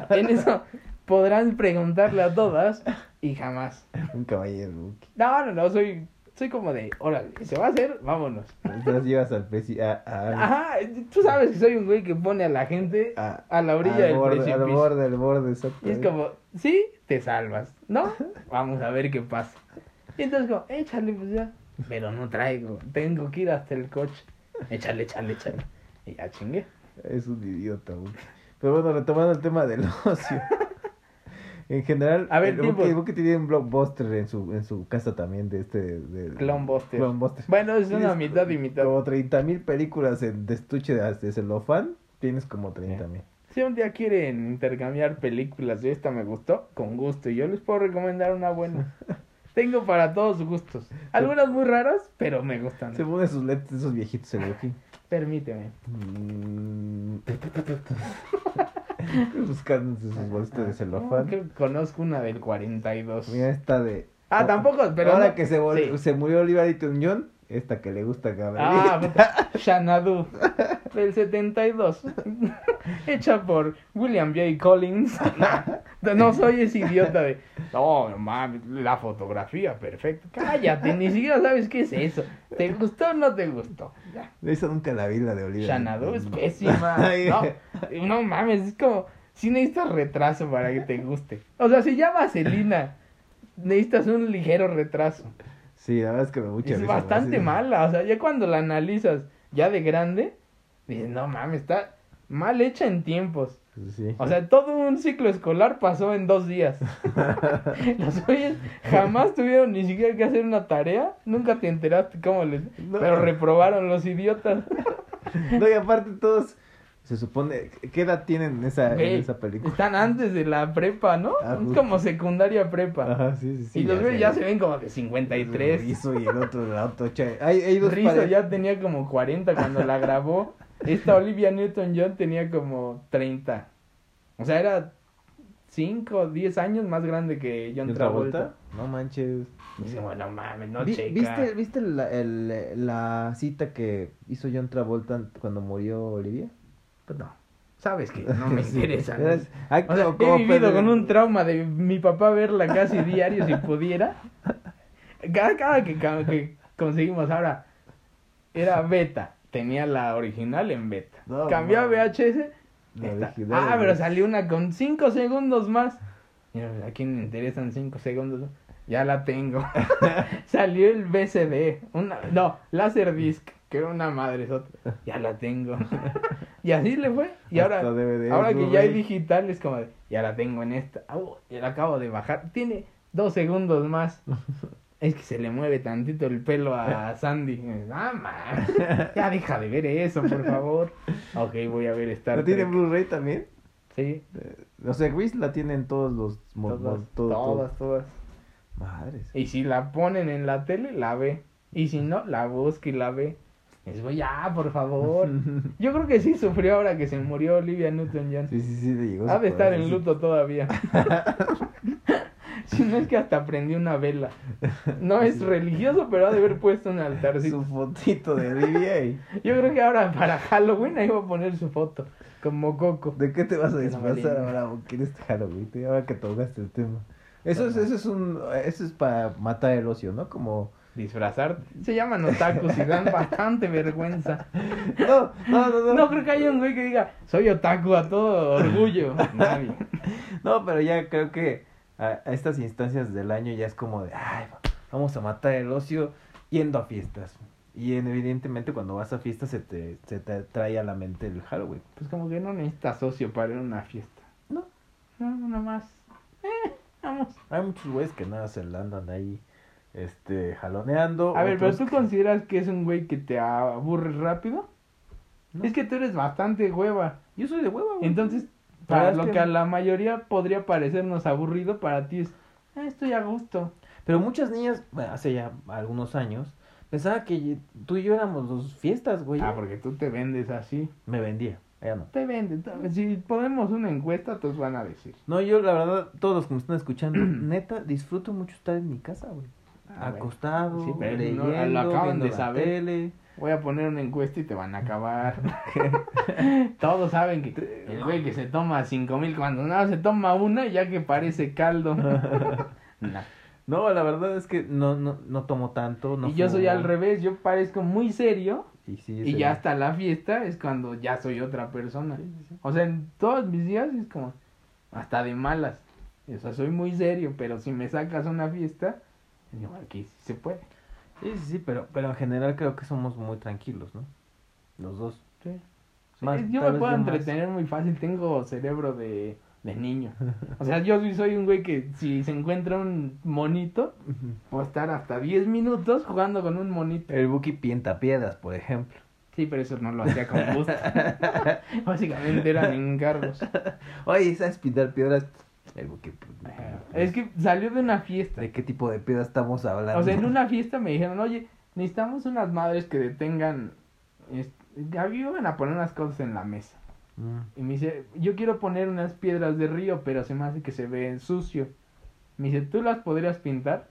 [SPEAKER 2] En eso podrán preguntarle a todas y jamás.
[SPEAKER 1] Un caballero.
[SPEAKER 2] No, no, no, soy, soy como de, órale, se va a hacer, vámonos.
[SPEAKER 1] Las llevas al preci... A, a-
[SPEAKER 2] Ajá, tú sabes que soy un güey que pone a la gente
[SPEAKER 1] a-
[SPEAKER 2] a la orilla del
[SPEAKER 1] borde,
[SPEAKER 2] precipicio.
[SPEAKER 1] Al borde, al borde, exacto.
[SPEAKER 2] Y es como, sí, te salvas, ¿no? Vamos a ver qué pasa. Y entonces como, échale, pues ya. Pero no traigo, tengo que ir hasta el coche. Échale, échale, échale. Y ya chingué.
[SPEAKER 1] Es un idiota, güey. Pero bueno, retomando el tema del ocio. En general,
[SPEAKER 2] A ver,
[SPEAKER 1] el. Buki, Buki tiene un blockbuster en su, en su casa también de este... De,
[SPEAKER 2] Clonbuster.
[SPEAKER 1] Clonbuster.
[SPEAKER 2] Bueno, es una mitad y mitad.
[SPEAKER 1] Como 30 mil películas en, de estuche de, de celofán. Tienes como 30 mil.
[SPEAKER 2] Si un día quieren intercambiar películas de esta me gustó, con gusto. Y yo les puedo recomendar una buena. Tengo para todos gustos. Algunas muy raras, pero me gustan.
[SPEAKER 1] Se pone sus lentes esos viejitos el Buki.
[SPEAKER 2] Permíteme.
[SPEAKER 1] Mm. Buscando sus bolsitas de celofán.
[SPEAKER 2] Creo que conozco una del 42.
[SPEAKER 1] Mira esta de...
[SPEAKER 2] Ah, tampoco, pero.
[SPEAKER 1] Ahora
[SPEAKER 2] no-
[SPEAKER 1] que se, vol-
[SPEAKER 2] Sí.
[SPEAKER 1] se murió Oliver y esta que le gusta a Gabriel.
[SPEAKER 2] Ah, Xanadu, del 72. Hecha por William J. Collins. No, no soy ese idiota de. No, mames, la fotografía, perfecto. Cállate, ni siquiera sabes qué es eso. ¿Te gustó o no te gustó? ya.
[SPEAKER 1] Esa nunca la vi, la de Olivia.
[SPEAKER 2] Xanadu es pésima. No, no mames, es como. Si necesitas retraso para que te guste. O sea, se llama Selina. Necesitas un ligero retraso.
[SPEAKER 1] Sí, la verdad es que me mucha
[SPEAKER 2] Es
[SPEAKER 1] risa,
[SPEAKER 2] bastante
[SPEAKER 1] sí.
[SPEAKER 2] mala. O sea, ya cuando la analizas ya de grande, dices, no mames, está mal hecha en tiempos.
[SPEAKER 1] Sí.
[SPEAKER 2] O sea, todo un ciclo escolar pasó en dos días. Los güeyes jamás tuvieron ni siquiera que hacer una tarea. Nunca te enteraste cómo les...
[SPEAKER 1] No.
[SPEAKER 2] Pero reprobaron los idiotas.
[SPEAKER 1] No, y aparte todos, se supone, ¿qué edad tienen en esa, en esa película?
[SPEAKER 2] Están antes de la prepa, ¿no?
[SPEAKER 1] Ah,
[SPEAKER 2] es como secundaria prepa.
[SPEAKER 1] Ajá, sí, sí, sí.
[SPEAKER 2] y los güeyes ya se ven como de 53.
[SPEAKER 1] Rizzo y el otro, la otra Hay, hay dos
[SPEAKER 2] Rizzo
[SPEAKER 1] pare-
[SPEAKER 2] ya tenía como 40 cuando la grabó. Esta Olivia Newton-John tenía como 30. O sea, era 5 o 10 años más grande que John
[SPEAKER 1] ¿Y
[SPEAKER 2] Travolta.
[SPEAKER 1] No manches.
[SPEAKER 2] Dice, bueno, mames, no
[SPEAKER 1] Vi-
[SPEAKER 2] checa.
[SPEAKER 1] ¿Viste, ¿viste la, el- la cita que hizo John Travolta cuando murió Olivia?
[SPEAKER 2] Pues no. Sabes que no me interesa.
[SPEAKER 1] Ay,
[SPEAKER 2] O sea, he vivido con un trauma de mi papá verla casi diario si pudiera. Cada, cada que, cada que conseguimos ahora era beta. Tenía la original en beta.
[SPEAKER 1] No,
[SPEAKER 2] Cambió a. VHS. Esta. Ah, pero salió una con 5 segundos más. Mira, ¿A quién le interesan 5 segundos? Ya la tengo. salió el BCD. Una, no, Laserdisc. Que era una madre. Ya la tengo. y así le fue. Y ahora,
[SPEAKER 1] DVD,
[SPEAKER 2] ahora que ya hay digital es como de, ya la tengo en esta. Oh, ya la acabo de bajar. Tiene dos segundos más. Es que se le mueve tantito el pelo a Sandy. Ah, man. Ya deja de ver eso, por favor. Ok, voy a ver Star
[SPEAKER 1] ¿La tiene
[SPEAKER 2] Trek.
[SPEAKER 1] Blu-ray también?
[SPEAKER 2] Sí,
[SPEAKER 1] Eh, O sea, Chris la tiene en todos los...
[SPEAKER 2] todas,
[SPEAKER 1] todo- todo.
[SPEAKER 2] todas, todas.
[SPEAKER 1] Madres.
[SPEAKER 2] Y si la ponen en la tele, la ve. Y si no, la busca y la ve. Es güey, ya, por favor. Yo creo que sí sufrió ahora que se murió Olivia Newton-John.
[SPEAKER 1] Sí, sí, sí, le llegó.
[SPEAKER 2] Ha de estar en
[SPEAKER 1] sí.
[SPEAKER 2] luto todavía. si no es que hasta prendió una vela. No es religioso, pero ha de haber puesto un altarcito.
[SPEAKER 1] Su fotito de y...
[SPEAKER 2] Yo creo que ahora para Halloween ahí va a poner su foto. Como Coco.
[SPEAKER 1] ¿De qué te vas a disfrazar ahora? ¿O quieres Halloween? Te- Ahora que tocaste el tema. Eso es, eso es un... Eso es para matar el ocio, ¿no? Como...
[SPEAKER 2] Disfrazarte. Se llaman otakus y dan bastante vergüenza.
[SPEAKER 1] No, no, no, no.
[SPEAKER 2] No creo que haya un güey que diga, soy otaku a todo orgullo. Nadie.
[SPEAKER 1] No, pero ya creo que a, a estas instancias del año ya es como de, ay, vamos a matar el ocio yendo a fiestas. Y en- evidentemente cuando vas a fiestas se te, se te trae a la mente el Halloween.
[SPEAKER 2] Pues como que no necesitas socio para ir a una fiesta.
[SPEAKER 1] No.
[SPEAKER 2] No, nada más. Eh, vamos.
[SPEAKER 1] Hay muchos güeyes que nada se andan ahí este jaloneando.
[SPEAKER 2] A ver, pero tú
[SPEAKER 1] que-
[SPEAKER 2] consideras que es un güey que te aburre rápido?
[SPEAKER 1] No.
[SPEAKER 2] Es que tú eres bastante hueva.
[SPEAKER 1] Yo soy de hueva, güey.
[SPEAKER 2] Entonces, para lo que...
[SPEAKER 1] que-
[SPEAKER 2] a la mayoría podría parecernos aburrido, para ti es, "Ah, estoy a gusto.
[SPEAKER 1] Pero muchas niñas, bueno, hace ya algunos años, pensaba que tú y yo éramos dos fiestas, güey.
[SPEAKER 2] Ah, porque tú te vendes así.
[SPEAKER 1] Me vendía, ella no.
[SPEAKER 2] Te vendes. Si ponemos una encuesta, todos van a decir.
[SPEAKER 1] No, yo la verdad, todos los que me están escuchando, neta, disfruto mucho estar en mi casa, güey.
[SPEAKER 2] Ah.
[SPEAKER 1] Acostado,
[SPEAKER 2] Sí, pero
[SPEAKER 1] leyendo,
[SPEAKER 2] no, lo acaban
[SPEAKER 1] viendo
[SPEAKER 2] de
[SPEAKER 1] la
[SPEAKER 2] saber.
[SPEAKER 1] tele.
[SPEAKER 2] Voy a poner una encuesta y te van a acabar. Todos saben que el güey que se toma cinco mil cuando nada se toma una ya que parece caldo. Nah.
[SPEAKER 1] No, la verdad es que no, no, no tomo tanto. No
[SPEAKER 2] y yo soy al revés, yo parezco muy serio
[SPEAKER 1] Y, sí,
[SPEAKER 2] y
[SPEAKER 1] sí.
[SPEAKER 2] ya hasta la fiesta es cuando ya soy otra persona.
[SPEAKER 1] Sí, sí, sí.
[SPEAKER 2] O sea, en todos mis días es como hasta de malas. O sea, soy muy serio, pero si me sacas a una fiesta, digo, aquí sí se puede.
[SPEAKER 1] Sí, sí, sí, pero, pero en general creo que somos muy tranquilos, ¿no? Los dos.
[SPEAKER 2] Sí.
[SPEAKER 1] Más-
[SPEAKER 2] yo me puedo
[SPEAKER 1] más.
[SPEAKER 2] entretener muy fácil, tengo cerebro de, de niño. O sea, yo soy un güey que si se encuentra un monito, puedo estar hasta 10 minutos jugando con un monito.
[SPEAKER 1] El Buki pienta piedras, por ejemplo.
[SPEAKER 2] Sí, pero eso no lo hacía con gusto. Básicamente eran encargos.
[SPEAKER 1] Oye, ¿sabes pintar piedras? El Buki. pues,
[SPEAKER 2] Es que salió de una fiesta.
[SPEAKER 1] ¿De qué tipo de piedras estamos hablando?
[SPEAKER 2] O sea, en una fiesta me dijeron, oye, necesitamos unas madres que detengan... est- Iban a poner unas cosas en la mesa.
[SPEAKER 1] Mm.
[SPEAKER 2] Y me dice, yo quiero poner unas piedras de río, pero se me hace que se ve sucio. Me dice, ¿tú las podrías pintar?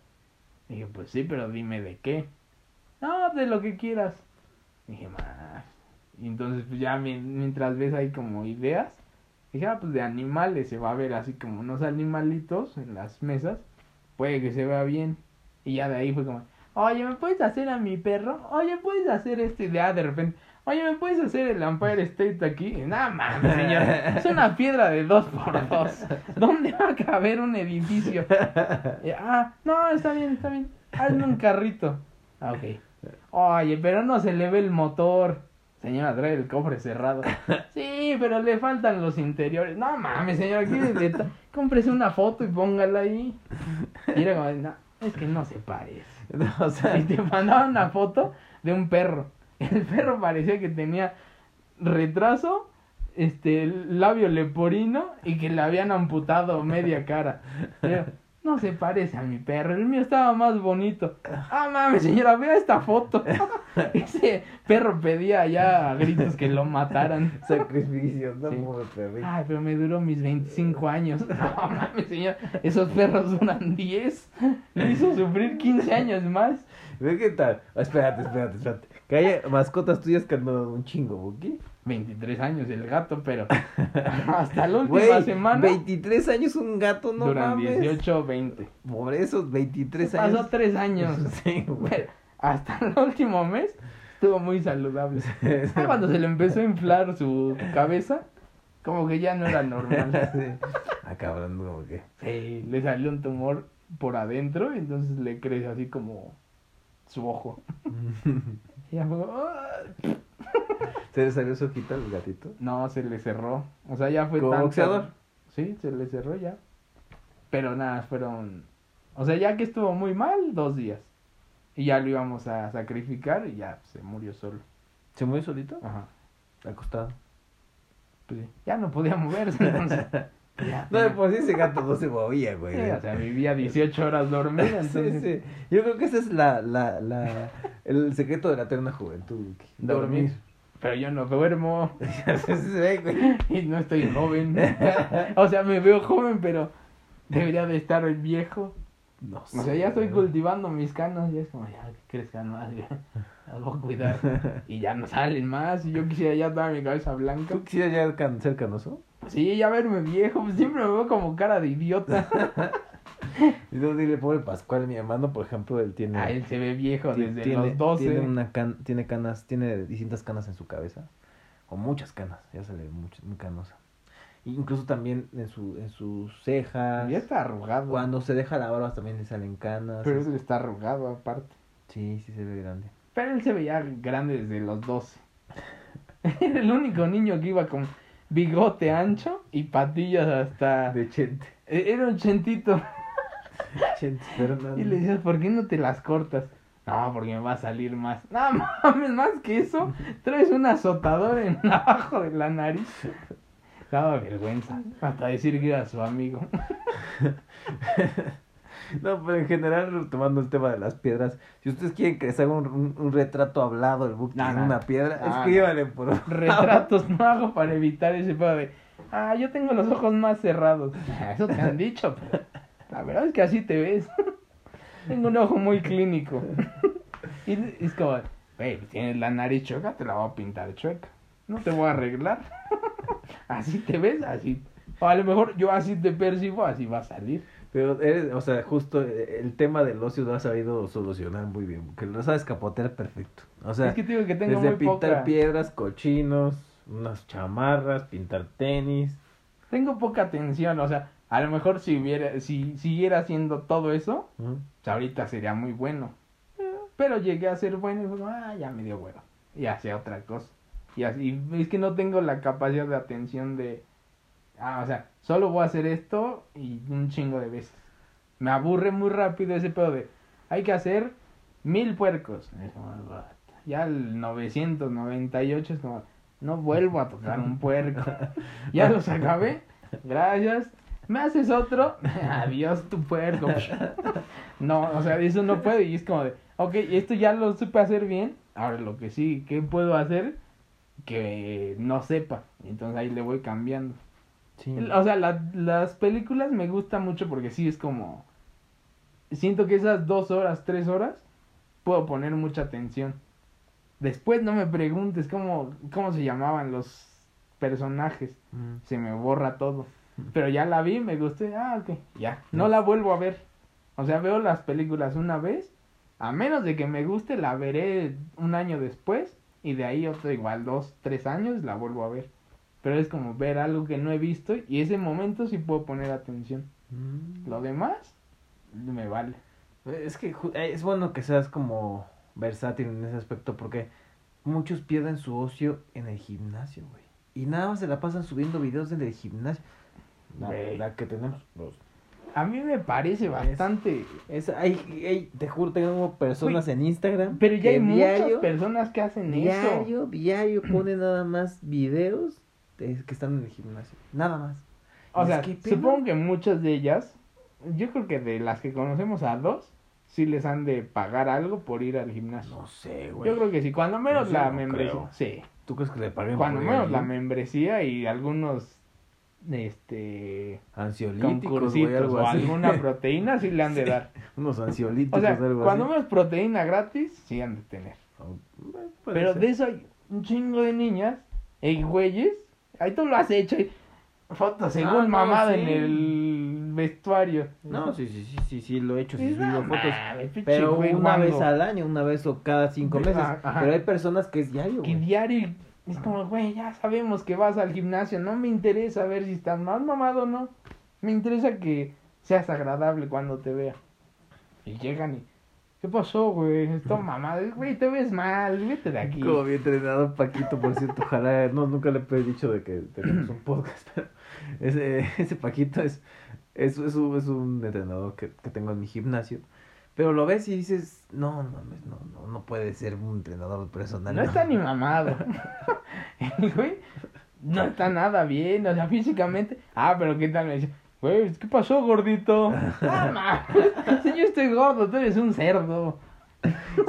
[SPEAKER 2] Y dije, pues sí, pero dime de qué. No, de lo que quieras. Y dije, más. Y entonces, pues ya mi- mientras ves ahí como ideas, dije, ah, pues de animales se va a ver así como unos animalitos en las mesas. Puede que se vea bien. Y ya de ahí fue como, oye, ¿me puedes hacer a mi perro? Oye, ¿puedes hacer este? De, ah, de repente, oye, ¿me puedes hacer el Empire State aquí? Nada mames, señor, es una piedra de dos por dos. ¿Dónde va a caber un edificio? Y, ah, no, está bien, está bien. Hazme un carrito. Ah, ok. Oye, pero no se le ve el motor. Señora, trae el cofre cerrado. Sí, pero le faltan los interiores. No mames, señor, aquí cómprese una foto y póngala ahí. Y era como, no, es que no se parece.
[SPEAKER 1] No, o sea,
[SPEAKER 2] Y te mandaban una foto de un perro. El perro parecía que tenía retraso, este, labio leporino y que le habían amputado media cara. Yo, no se parece a mi perro, el mío estaba más bonito. Ah, mames, señora, vea esta foto. Ese perro pedía ya a gritos que lo mataran.
[SPEAKER 1] sacrificio, no
[SPEAKER 2] Sí.
[SPEAKER 1] pobre perrito.
[SPEAKER 2] Ay, pero me duró mis 25 años. No mames, señor, esos perros duran 10. Me hizo sufrir 15 años más.
[SPEAKER 1] Ve qué tal. Ah, espérate, espérate, espérate. Que haya mascotas tuyas que han dado un chingo, ¿ok?
[SPEAKER 2] 23 años el gato, pero hasta la última semana
[SPEAKER 1] 23 años un gato, no
[SPEAKER 2] duran
[SPEAKER 1] mames.
[SPEAKER 2] 18 20.
[SPEAKER 1] Por esos 23
[SPEAKER 2] Pasó
[SPEAKER 1] años.
[SPEAKER 2] 3 años.
[SPEAKER 1] Sí, güey.
[SPEAKER 2] Hasta el último mes estuvo muy saludable. Ah, Cuando se le empezó a inflar su cabeza, como que ya no era normal.
[SPEAKER 1] Sí. Ah, cabrón, como que.
[SPEAKER 2] Sí, le salió un tumor por adentro y entonces le crece así como su ojo. Y ya fue, "Ah".
[SPEAKER 1] ¿Se le salió su ojita al gatito?
[SPEAKER 2] No, se le cerró. O sea, ya fue
[SPEAKER 1] ¿Como
[SPEAKER 2] tanto-
[SPEAKER 1] boxeador?
[SPEAKER 2] Sí, se le cerró ya. Pero nada, fueron... O sea, ya que estuvo muy mal, dos días. Y ya lo íbamos a sacrificar y ya se murió solo.
[SPEAKER 1] ¿Se murió solito?
[SPEAKER 2] Ajá.
[SPEAKER 1] Acostado.
[SPEAKER 2] Pues sí, ya no podía moverse, entonces... ya.
[SPEAKER 1] No, de por sí ese gato no se movía, güey.
[SPEAKER 2] Sí, o sea, vivía 18 horas dormida, entonces...
[SPEAKER 1] sí. Yo creo que ese es la, la, la, el secreto de la eterna juventud.
[SPEAKER 2] Dormir. Pero yo no duermo
[SPEAKER 1] güey.
[SPEAKER 2] y no estoy joven. o sea, me veo joven, pero debería de estar el viejo.
[SPEAKER 1] No
[SPEAKER 2] O sea, ya estoy cultivando mis canas, ya es como, ya que crezcan más, ya. Las voy a cuidar. Y ya no salen más, y yo quisiera ya toda mi cabeza blanca.
[SPEAKER 1] ¿Tú quisieras ya can- ser canoso?
[SPEAKER 2] Sí, ya verme viejo, pues siempre me veo como cara de idiota.
[SPEAKER 1] Y no dile, pobre Pascual, mi hermano, por ejemplo, él tiene...
[SPEAKER 2] Ah, él se ve viejo desde
[SPEAKER 1] tiene,
[SPEAKER 2] los 12.
[SPEAKER 1] Tiene, una can- tiene canas, tiene distintas canas en su cabeza. O muchas canas, ya se le ve mucho- muy canosa. Incluso también en, su, en sus cejas.
[SPEAKER 2] Ya está arrugado.
[SPEAKER 1] Cuando se deja la barba también le salen canas.
[SPEAKER 2] Pero
[SPEAKER 1] Es-
[SPEAKER 2] él está arrugado aparte.
[SPEAKER 1] Sí, sí se ve grande.
[SPEAKER 2] Pero él se veía grande desde los 12. Era el único niño que iba con bigote ancho y patillas hasta...
[SPEAKER 1] De Chente.
[SPEAKER 2] E- Era un chentito.
[SPEAKER 1] Chente Fernández.
[SPEAKER 2] Y le decías, ¿por qué no te las cortas? No, porque me va a salir más. No mames, más que eso. Traes un azotador en abajo de la nariz. Daba vergüenza. Hasta decir que era su amigo.
[SPEAKER 1] No, pero en general, tomando el tema de las piedras, si ustedes quieren que les haga un, un- un retrato hablado del Buki
[SPEAKER 2] No,
[SPEAKER 1] en una piedra,
[SPEAKER 2] Ah,
[SPEAKER 1] escríbanle por
[SPEAKER 2] Retratos no hago para evitar ese pedo de. Ah, yo tengo los ojos más cerrados. Eso te han dicho. pero la verdad es que así te ves. tengo un ojo muy clínico. y es como, güey, tienes la nariz chueca, te la voy a pintar chueca. No te voy a arreglar. así te ves, así. O a lo mejor yo así te percibo, así va a salir.
[SPEAKER 1] Pero, eres, o sea, justo eh, el tema del ocio lo has sabido solucionar muy bien, porque lo sabes capotear perfecto. O sea,
[SPEAKER 2] es que digo que tengo
[SPEAKER 1] desde
[SPEAKER 2] muy
[SPEAKER 1] pintar
[SPEAKER 2] poca.
[SPEAKER 1] piedras, cochinos, unas chamarras, pintar tenis.
[SPEAKER 2] Tengo poca atención, o sea, a lo mejor si hubiera, si siguiera haciendo todo eso, pues ahorita sería muy bueno. Pero llegué a ser bueno y como, ah, ya me dio huevo. Y hacía otra cosa. Y así, es que no tengo la capacidad de atención de, ah, o sea, solo voy a hacer esto y un chingo de veces. Me aburre muy rápido ese pedo de, hay que hacer mil puercos. Ya el 998 es como, no vuelvo a tocar un puerco. ya los acabé, gracias. ¿Me haces otro? Adiós tu puerco. No, o sea, eso no puede. Y es como de, ok, esto ya lo supe hacer bien. Ahora lo que sí, ¿qué puedo hacer que no sepa? Entonces ahí le voy cambiando.
[SPEAKER 1] Sí.
[SPEAKER 2] O sea, la- las películas me gustan mucho porque sí es como... Siento que esas dos horas, tres horas, puedo poner mucha atención. Después no me preguntes cómo, cómo se llamaban los personajes.
[SPEAKER 1] Mm.
[SPEAKER 2] Se me borra todo. Pero ya la vi, me gustó. Ah, ok, ya. No la vuelvo a ver. O sea, veo las películas una vez A menos de que me guste, la veré un año después y de ahí otro igual dos, tres años la vuelvo a ver. Pero es como ver algo que no he visto y ese momento sí puedo poner atención.
[SPEAKER 1] Mm.
[SPEAKER 2] Lo demás me vale.
[SPEAKER 1] Es que eh, es bueno que seas como versátil en ese aspecto porque muchos pierden su ocio en el gimnasio, güey. Y nada más se la pasan subiendo videos en el gimnasio. La, la que tenemos. pues,
[SPEAKER 2] A mí me parece bastante...
[SPEAKER 1] Es, hay, hay- te juro, tengo personas en Instagram.
[SPEAKER 2] Pero ya hay muchas personas que hacen eso.
[SPEAKER 1] diario, diario ponen nada más videos de que están en el gimnasio. Nada más.
[SPEAKER 2] O sea,
[SPEAKER 1] que,
[SPEAKER 2] supongo que muchas de ellas, yo creo que de las que conocemos a dos, sí les han de pagar algo por ir al gimnasio.
[SPEAKER 1] No sé, güey.
[SPEAKER 2] yo creo que sí, cuando menos la
[SPEAKER 1] no
[SPEAKER 2] membresía.
[SPEAKER 1] creo.
[SPEAKER 2] Sí,
[SPEAKER 1] ¿Tú crees que le paguen
[SPEAKER 2] cuando
[SPEAKER 1] por
[SPEAKER 2] menos la membresía y algunos este
[SPEAKER 1] Ansiolíticos, algo
[SPEAKER 2] o
[SPEAKER 1] así.
[SPEAKER 2] alguna proteína sí le han de
[SPEAKER 1] Sí.
[SPEAKER 2] dar.
[SPEAKER 1] Unos ansiolíticos,
[SPEAKER 2] O sea,
[SPEAKER 1] algo
[SPEAKER 2] cuando menos proteína gratis, sí han de tener.
[SPEAKER 1] Oh,
[SPEAKER 2] Pero
[SPEAKER 1] ser.
[SPEAKER 2] de eso hay un chingo de niñas y güeyes. Ahí tú lo has hecho. Fotos según
[SPEAKER 1] Ah, no,
[SPEAKER 2] mamada
[SPEAKER 1] sí.
[SPEAKER 2] en el vestuario.
[SPEAKER 1] No, sí, sí, sí, sí, sí, lo he hecho, sí, subo
[SPEAKER 2] no
[SPEAKER 1] fotos. Pero una
[SPEAKER 2] guango.
[SPEAKER 1] vez al año, una vez o cada cinco meses.
[SPEAKER 2] ah, ajá.
[SPEAKER 1] Pero hay personas que es diario,
[SPEAKER 2] Que
[SPEAKER 1] güey.
[SPEAKER 2] diario es como, güey, ya sabemos que vas al gimnasio. No me interesa ver si estás más mamado o no. Me interesa que seas agradable cuando te vea. Y llegan y, ¿qué pasó, güey? Estoy mamado. Güey, te ves mal. Vete de aquí.
[SPEAKER 1] Como bien entrenado Paquito, por cierto, ojalá, no, nunca le he dicho de que tenemos un podcast, pero ese, ese Paquito es, es, es, un, es un entrenador que, que tengo en mi gimnasio, pero lo ves y dices, no, no, no, no, no puede ser un entrenador personal.
[SPEAKER 2] No está ni mamado. Güey no está nada bien, o sea, físicamente. Ah, pero ¿qué tal? Me dice, güey, ¿qué pasó, gordito? Ah, si yo estoy gordo, tú eres un cerdo.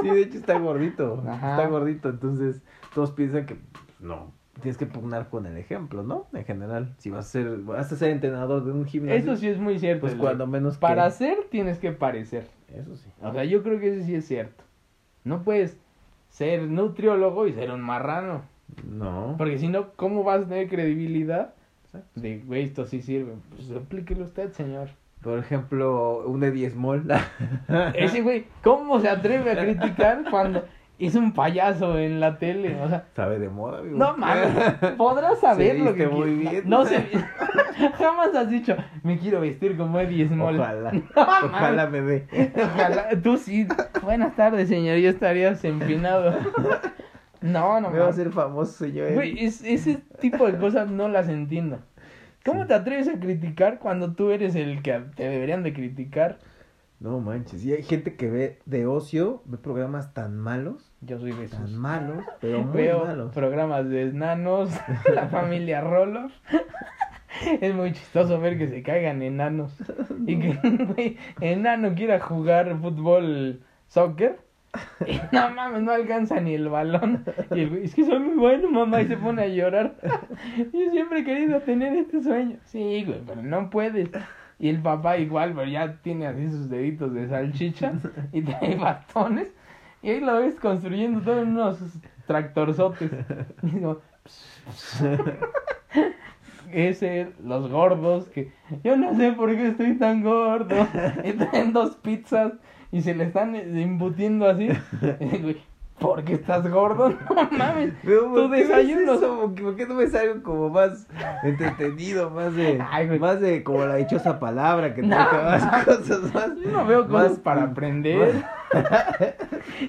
[SPEAKER 1] Sí, de hecho está gordito,
[SPEAKER 2] Ajá.
[SPEAKER 1] está gordito, entonces todos piensan que pues, no, tienes que pugnar con el ejemplo, ¿no? En general, si vas a ser, vas a ser entrenador de un gimnasio,
[SPEAKER 2] Eso sí es muy cierto.
[SPEAKER 1] pues cuando menos que-
[SPEAKER 2] Para ser tienes que parecer.
[SPEAKER 1] Eso sí.
[SPEAKER 2] O sea, yo creo que eso sí es cierto. No puedes ser nutriólogo y ser un marrano.
[SPEAKER 1] No.
[SPEAKER 2] Porque si no, ¿cómo vas a tener credibilidad?
[SPEAKER 1] Exacto.
[SPEAKER 2] De, güey, esto sí sirve. Pues aplíquelo usted, señor.
[SPEAKER 1] Por ejemplo, un Eddie Small.
[SPEAKER 2] Ese güey, ¿cómo se atreve a criticar cuando es un payaso en la tele? O sea,
[SPEAKER 1] Sabe de moda, amigo.
[SPEAKER 2] no mames, podrás saber
[SPEAKER 1] Se
[SPEAKER 2] lo que
[SPEAKER 1] muy bien.
[SPEAKER 2] No sé, jamás has dicho, me quiero vestir como Eddie Small.
[SPEAKER 1] Ojalá.
[SPEAKER 2] No,
[SPEAKER 1] Ojalá me ve.
[SPEAKER 2] Ojalá, tú sí. Buenas tardes, señor, yo estarías empinado. No, no
[SPEAKER 1] Me va a hacer famoso, señor.
[SPEAKER 2] Güey, es- ese tipo de cosas no las entiendo. ¿Cómo
[SPEAKER 1] Sí.
[SPEAKER 2] te atreves a criticar cuando tú eres el que te deberían de criticar?
[SPEAKER 1] No manches. Y hay gente que ve de ocio, ve programas tan malos,
[SPEAKER 2] Yo soy de esos.
[SPEAKER 1] tan malos, pero muy
[SPEAKER 2] Veo
[SPEAKER 1] malos.
[SPEAKER 2] programas de enanos, la familia Roloff. Es muy chistoso ver que se caigan enanos. Y que un enano quiera jugar fútbol, soccer. Y no mames, no alcanza ni el balón. Y el güey, es que soy muy bueno, mamá, y se pone a llorar. Yo siempre he querido tener este sueño. Sí, güey, pero no puedes. Y el papá igual, pero ya tiene así sus deditos de salchicha y trae bastones. Y ahí lo ves construyendo todos unos tractorzotes. Y digo, ese, los gordos, que yo no sé por qué estoy tan gordo. Y traen dos pizzas y se le están embutiendo así. Y digo, güey, ¿por qué estás gordo? No mames.
[SPEAKER 1] Pero,
[SPEAKER 2] Tu
[SPEAKER 1] ¿por qué ves
[SPEAKER 2] desayuno.
[SPEAKER 1] eso? ¿Por qué- ¿Por qué no ves algo como más entretenido, más de,
[SPEAKER 2] Ay,
[SPEAKER 1] más de como la dichosa palabra que te
[SPEAKER 2] No,
[SPEAKER 1] más
[SPEAKER 2] no.
[SPEAKER 1] cosas más?
[SPEAKER 2] Yo no veo cosas
[SPEAKER 1] más-
[SPEAKER 2] para aprender.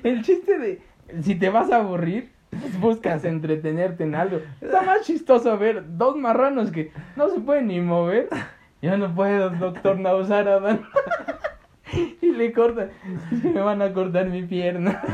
[SPEAKER 2] El chiste de si te vas a aburrir, pues buscas entretenerte en algo. Está más chistoso ver dos marranos que no se pueden ni mover. Yo no puedo, doctor Nausaradan. Y le cortan. Es que me van a cortar mi pierna.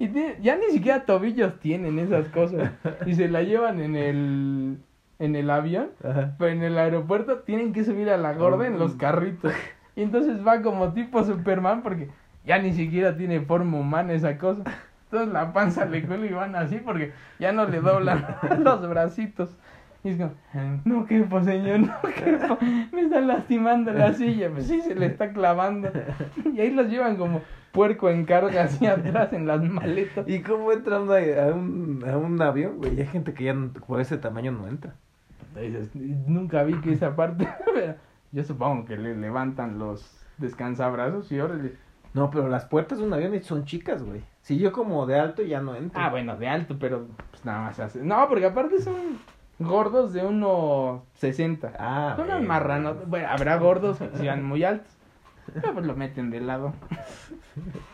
[SPEAKER 2] Y ya ni siquiera tobillos tienen esas cosas. Y se la llevan en el, en el avión.
[SPEAKER 1] Ajá.
[SPEAKER 2] Pero en el aeropuerto tienen que subir a la gorda en los carritos. Y entonces va como tipo Superman porque ya ni siquiera tiene forma humana esa cosa. Entonces la panza le cuela y van así porque ya no le doblan los bracitos. Y es como, no quepo señor, no quepo, me está lastimando la silla. Pues sí, se le está clavando. Y ahí los llevan como puerco en carga hacia atrás en las maletas.
[SPEAKER 1] ¿Y cómo entrando a un, a un avión, güey? Hay gente que ya por ese tamaño no entra.
[SPEAKER 2] Nunca vi que esa parte, pero yo supongo que le levantan los descansabrazos y órale.
[SPEAKER 1] No, pero las puertas de un avión son chicas, güey. Si yo como de alto ya no entro.
[SPEAKER 2] Ah, bueno, de alto, pero pues nada más hace. No, porque aparte son gordos de 1.60.
[SPEAKER 1] Ah,
[SPEAKER 2] son unos marranos. Bueno, habrá gordos que sean muy altos. Pero pues lo meten de lado.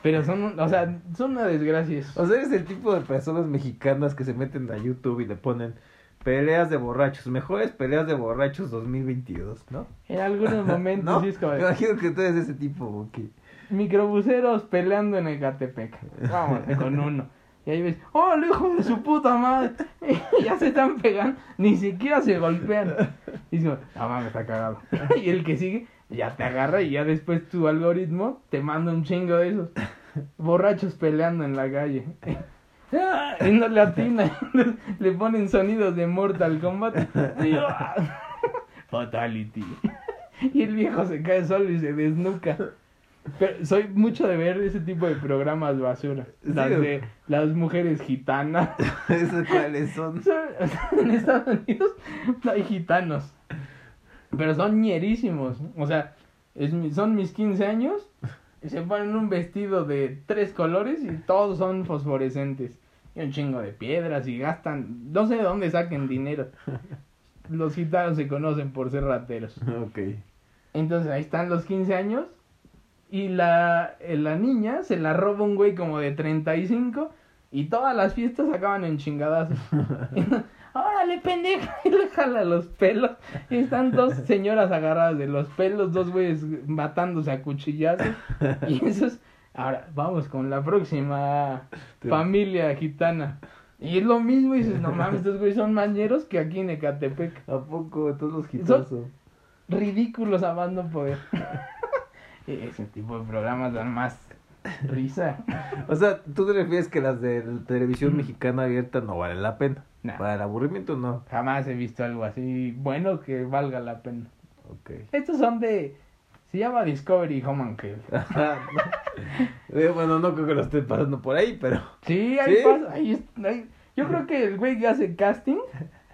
[SPEAKER 2] Pero son, un- o sea, son una desgracia.
[SPEAKER 1] O sea, eres el tipo de personas mexicanas que se meten a YouTube y le ponen peleas de borrachos, mejores peleas de borrachos 2022, ¿no?
[SPEAKER 2] En algunos momentos
[SPEAKER 1] ¿No?
[SPEAKER 2] sí es como
[SPEAKER 1] Me imagino que tú eres ese tipo, ok.
[SPEAKER 2] microbuseros peleando en Ecatepec. Vamos, con uno. Y ahí ves, ¡oh, el hijo de su puta madre! ya se están pegando, ni siquiera se golpean. Y digo, no mames, está cagado. y el que sigue, ya te agarra y ya después tu algoritmo te manda un chingo de esos borrachos peleando en la calle. Ah, y no le atina, le ponen sonidos de Mortal Kombat. Y ah, Fatality. Y el viejo se cae solo y se desnuca. Pero soy mucho de ver ese tipo de programas basura. Las
[SPEAKER 1] Sí,
[SPEAKER 2] de las mujeres gitanas.
[SPEAKER 1] ¿Esos cuáles son?
[SPEAKER 2] En Estados Unidos hay gitanos. Pero son ñerísimos. O sea, es son mis 15 años. Y se ponen un vestido de tres colores y todos son fosforescentes. Y un chingo de piedras y gastan. No sé de dónde saquen dinero. Los gitanos se conocen por ser rateros.
[SPEAKER 1] Ok.
[SPEAKER 2] Entonces ahí están los 15 años. Y la, eh, la niña se la roba un güey como de 35. Y todas las fiestas acaban en chingadazos. ¡Órale, pendeja! Y le jala los pelos. Y están dos señoras agarradas de los pelos, dos güeyes matándose a cuchillazos. Y eso es. Ahora, vamos con la próxima familia gitana. Y es lo mismo, y dices, no mames, estos güeyes son mañeros que aquí en Ecatepec.
[SPEAKER 1] ¿A poco todos los gitanos?
[SPEAKER 2] Ridículos a poder. Ese tipo de programas dan más risa.
[SPEAKER 1] O sea, tú te refieres que las de televisión mexicana abierta no valen la pena.
[SPEAKER 2] Nah.
[SPEAKER 1] Para el aburrimiento no.
[SPEAKER 2] Jamás he visto algo así bueno que valga la pena.
[SPEAKER 1] Ok.
[SPEAKER 2] Estos son de. Se llama Discovery Home and Health.
[SPEAKER 1] Eh, bueno, no creo que lo estén pasando por ahí, pero.
[SPEAKER 2] Sí, ahí
[SPEAKER 1] ¿Sí?
[SPEAKER 2] pasa. ahí- Yo creo que el güey que hace casting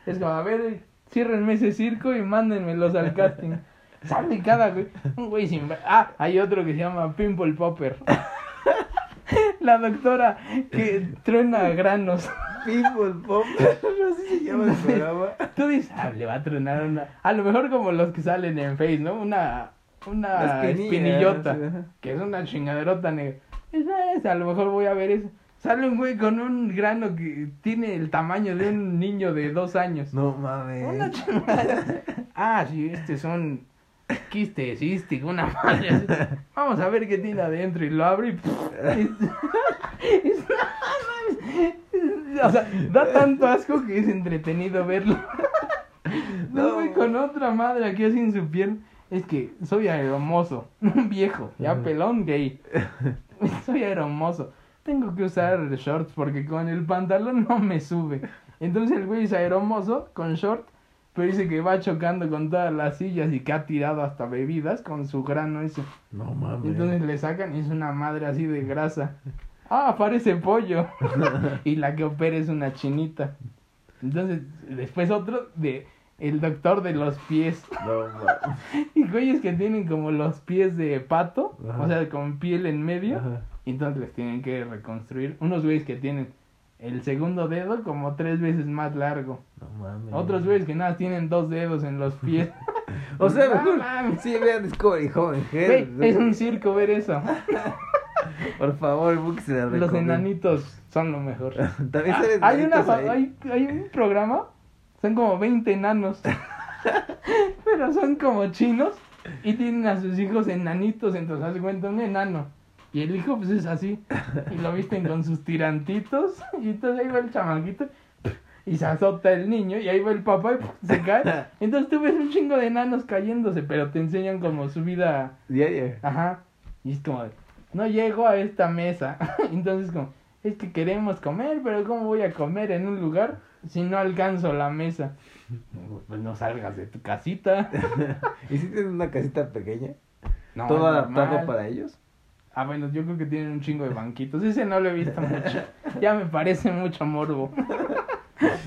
[SPEAKER 2] es como, a ver, ciérrenme ese circo y mándenmelos al casting. Sale cada güey. Un güey sin. Ah, hay otro que se llama Pimple Popper. La doctora que truena granos.
[SPEAKER 1] People Pop. Así se llama el programa.
[SPEAKER 2] Tú dices, ah, le va a tronar una. A lo mejor como los que salen en Face, ¿no? Una. Una espinillota. Que es una chingaderota negra. Esa es, a lo mejor voy a ver eso. Sale un güey con un grano que tiene el tamaño de un niño de dos años.
[SPEAKER 1] No
[SPEAKER 2] Una
[SPEAKER 1] mames.
[SPEAKER 2] chingada. Ah, sí, este son quiste cístico, una madre así. Vamos a ver qué tiene adentro y lo abre y... es- es- o sea, da tanto asco que es entretenido verlo. No, güey, con otra madre aquí así en su piel. Es que soy aeromoso, un viejo, ya pelón gay. Soy aeromoso. Tengo que usar shorts porque con el pantalón no me sube. Entonces el güey es aeromoso con short, pero dice que va chocando con todas las sillas y que ha tirado hasta bebidas con su grano ese.
[SPEAKER 1] No mames.
[SPEAKER 2] Entonces le sacan y es una madre así de grasa. Ah, parece pollo. y la que opera es una chinita. Entonces, después otro de el doctor de los pies.
[SPEAKER 1] No mames.
[SPEAKER 2] Y güeyes que tienen como los pies de pato,
[SPEAKER 1] Ajá.
[SPEAKER 2] o sea, con piel en medio.
[SPEAKER 1] Ajá.
[SPEAKER 2] Y entonces les tienen que reconstruir. Unos güeyes que tienen el segundo dedo como tres veces más largo.
[SPEAKER 1] No mames.
[SPEAKER 2] Otros güeyes que nada tienen dos dedos en los pies.
[SPEAKER 1] O sea,
[SPEAKER 2] No
[SPEAKER 1] mejor.
[SPEAKER 2] mames.
[SPEAKER 1] Sí, vean Discovery Joven
[SPEAKER 2] es un circo ver eso.
[SPEAKER 1] Por favor, la
[SPEAKER 2] Los enanitos son lo mejor.
[SPEAKER 1] También
[SPEAKER 2] Ah, hay, una, hay, hay un programa, son como 20 enanos, pero son como chinos y tienen a sus hijos enanitos, entonces hace cuenta un enano. Y el hijo pues es así, y lo visten con sus tirantitos, y entonces ahí va el chamaquito, y se azota el niño, y ahí va el papá y se cae. Entonces tú ves un chingo de enanos cayéndose, pero te enseñan como su vida
[SPEAKER 1] Diaria.
[SPEAKER 2] Ajá. Y es como, de, no llego a esta mesa. Entonces como, es que queremos comer, pero ¿cómo voy a comer en un lugar si no alcanzo la mesa? Pues no salgas de tu casita.
[SPEAKER 1] ¿Y si tienen una casita pequeña?
[SPEAKER 2] No,
[SPEAKER 1] ¿Todo adaptado para ellos?
[SPEAKER 2] Ah, bueno, yo creo que tienen un chingo de banquitos. Ese no lo he visto mucho. Ya me parece mucho morbo.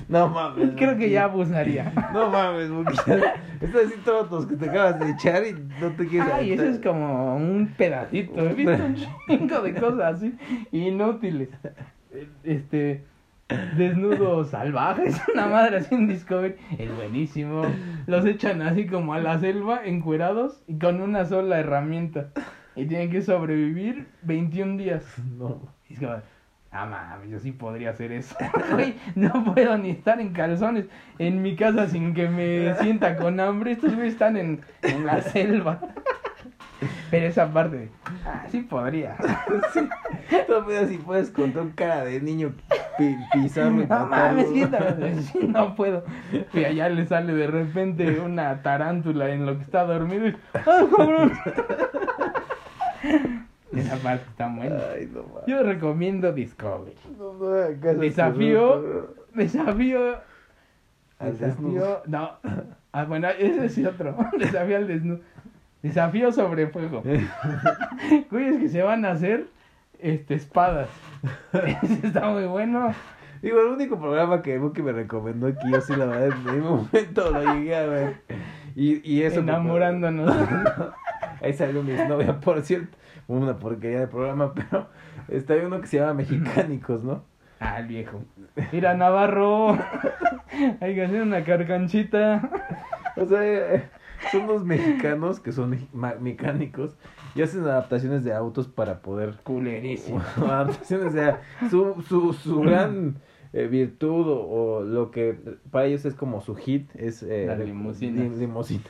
[SPEAKER 1] No mames.
[SPEAKER 2] Creo que ya abusaría.
[SPEAKER 1] No mames, ya estás así todos los que te acabas de echar y no te quieres
[SPEAKER 2] Ay, eso es como un pedacito. He visto un chingo de cosas así inútiles. Este. Desnudos salvajes, una madre así en Discovery. Es buenísimo. Los echan así como a la selva, encuerados y con una sola herramienta. Y tienen que sobrevivir 21 días.
[SPEAKER 1] No.
[SPEAKER 2] Y es como, ah, mames, yo sí podría hacer eso. Güey, no puedo ni estar en calzones en mi casa sin que me sienta con hambre. Estos güeyes están en, en la selva. Pero esa parte, ah, sí podría.
[SPEAKER 1] No puedes si puedes contar cara de niño pi- pisarlo y
[SPEAKER 2] No mames. Sí, no puedo. Y allá le sale de repente una tarántula en lo que está dormido y, ¡ah, cabrón! Esa parte está buena.
[SPEAKER 1] Ay, no.
[SPEAKER 2] Yo recomiendo Discovery.
[SPEAKER 1] No, no
[SPEAKER 2] Desafío. Desafío.
[SPEAKER 1] Al
[SPEAKER 2] Desafío. No. Ah, bueno, ese es otro. Desafío al desnudo. Desafío sobre fuego. Güeyes que se van a hacer este, espadas. Ese está muy bueno.
[SPEAKER 1] Digo, el único programa que Buki me recomendó aquí, yo sí, la verdad, en un momento lo llegué a ver. Y, y eso.
[SPEAKER 2] Enamorándonos.
[SPEAKER 1] Ahí salió mi novia, por cierto. Una porquería de programa, pero está uno que se llama Mexicánicos, ¿no?
[SPEAKER 2] Ah, el viejo. Mira, Navarro. Hay que hacer una carcanchita.
[SPEAKER 1] O sea, eh, son unos mexicanos que son me- mecánicos y hacen adaptaciones de autos para poder.
[SPEAKER 2] Culerísimo.
[SPEAKER 1] adaptaciones, o sea, su, su, su gran eh, virtud o, o lo que para ellos es como su hit es. Eh,
[SPEAKER 2] Las
[SPEAKER 1] de-
[SPEAKER 2] limusinas.
[SPEAKER 1] lim- limusina.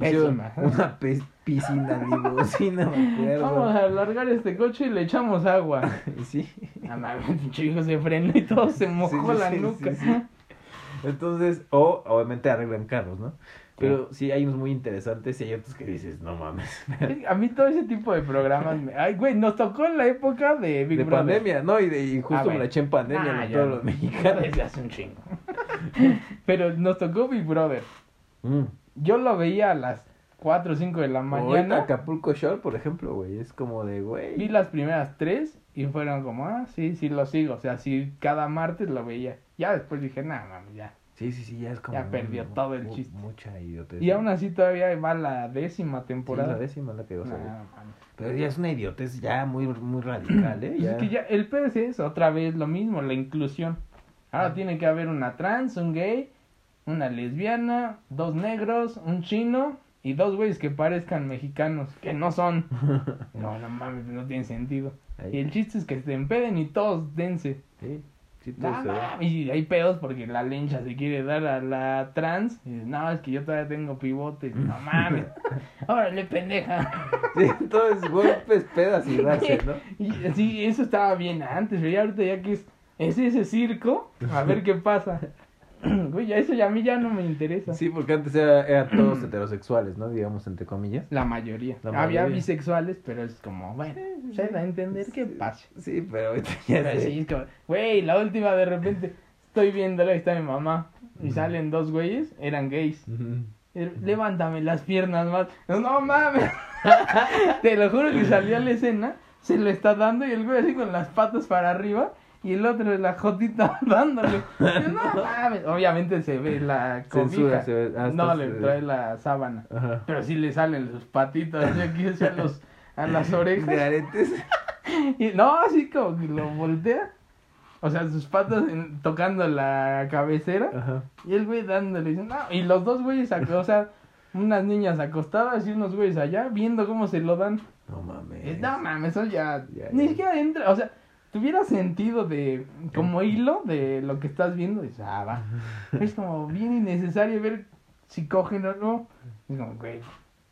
[SPEAKER 2] Eso,
[SPEAKER 1] una pe- piscina limusina, me acuerdo.
[SPEAKER 2] Vamos a alargar este coche y le echamos agua.
[SPEAKER 1] Sí.
[SPEAKER 2] Ah, pinche viejo se frenó y todo se mojó
[SPEAKER 1] Sí,
[SPEAKER 2] la
[SPEAKER 1] sí,
[SPEAKER 2] nuca.
[SPEAKER 1] sí. Entonces, o obviamente arreglan carros, ¿no? Pero sí hay unos muy interesantes y hay otros que dices, no mames.
[SPEAKER 2] A mí todo ese tipo de programas me... Ay, güey, nos tocó en la época de Big
[SPEAKER 1] de
[SPEAKER 2] Brother.
[SPEAKER 1] pandemia, ¿no? Y, de, y justo
[SPEAKER 2] Ah,
[SPEAKER 1] me la eché en pandemia,
[SPEAKER 2] Ah,
[SPEAKER 1] todos los mexicanos.
[SPEAKER 2] Desde hace un chingo. Pero nos tocó Big Brother.
[SPEAKER 1] Mm.
[SPEAKER 2] Yo lo veía a las 4 o 5 de la mañana.
[SPEAKER 1] Acapulco Shore, por ejemplo, güey, es como de,
[SPEAKER 2] Vi
[SPEAKER 1] güey.
[SPEAKER 2] las primeras tres y fueron como, ah, sí, sí lo sigo. O sea, sí, cada martes lo veía. Ya después dije, nah, mames, ya.
[SPEAKER 1] Sí, sí, sí, ya es como.
[SPEAKER 2] Ya perdió todo el chiste.
[SPEAKER 1] Mucha idiotez.
[SPEAKER 2] Y aún así todavía va la décima
[SPEAKER 1] Sí,
[SPEAKER 2] temporada.
[SPEAKER 1] la décima la que vas a ver.
[SPEAKER 2] Nah, mames.
[SPEAKER 1] Pero ya es una idiotez ya muy, muy radical, ¿eh?
[SPEAKER 2] Pues
[SPEAKER 1] Ya.
[SPEAKER 2] Es que ya el PS es otra vez lo mismo, la inclusión. Ahora tiene que haber una trans, un gay, una lesbiana, dos negros, un chino y dos güeyes que parezcan mexicanos, que no son. No, no mames, no tiene sentido.
[SPEAKER 1] Ahí.
[SPEAKER 2] Y el chiste es que se empeden y todos dense.
[SPEAKER 1] Sí, sí, ve.
[SPEAKER 2] mames, y hay pedos porque la lencha se quiere dar a la trans. Y dice, no, es que yo todavía tengo pivote. No mames. Órale, pendeja.
[SPEAKER 1] Sí, entonces golpes, pedas y darse, ¿no?
[SPEAKER 2] Y sí, eso estaba bien antes, pero ya ahorita ya que es, es ese circo, a ver qué pasa. Güey, ya eso ya a mí ya no me interesa.
[SPEAKER 1] Sí, porque antes era, eran todos heterosexuales, ¿no? Digamos, entre comillas.
[SPEAKER 2] La mayoría.
[SPEAKER 1] La
[SPEAKER 2] Había
[SPEAKER 1] mayoría.
[SPEAKER 2] bisexuales, pero es como, bueno, se da a entender qué pasa.
[SPEAKER 1] Sí, pero ahorita ya
[SPEAKER 2] Pero
[SPEAKER 1] sé.
[SPEAKER 2] sí, es como, güey, la última de repente estoy viéndola, ahí está mi mamá, y salen dos güeyes, eran gays.
[SPEAKER 1] Ujú.
[SPEAKER 2] Eh, Levántame las piernas más. No, no mames. Te lo juro que salió a la escena, se lo está dando y el güey así con las patas para arriba y el otro la jotita dándole. No mames. Obviamente se ve la cobija.
[SPEAKER 1] se ve.
[SPEAKER 2] no, le trae la sábana.
[SPEAKER 1] Ajá.
[SPEAKER 2] Pero sí le salen sus patitas de aquí hacia los, a las orejas.
[SPEAKER 1] De aretes.
[SPEAKER 2] Y, no, así como que lo voltea. O sea, sus patas en- tocando la cabecera.
[SPEAKER 1] Ajá.
[SPEAKER 2] Y el güey dándole, no, y los dos güeyes, o sea, unas niñas acostadas y unos güeyes allá viendo cómo se lo dan.
[SPEAKER 1] No mames.
[SPEAKER 2] Eh, No mames, eso ya,
[SPEAKER 1] Ya,
[SPEAKER 2] ni siquiera entra, o sea, tuviera sentido de, como hilo de lo que estás viendo, dices, ah, va. Es como bien innecesario ver si cogen o no. Es como, güey,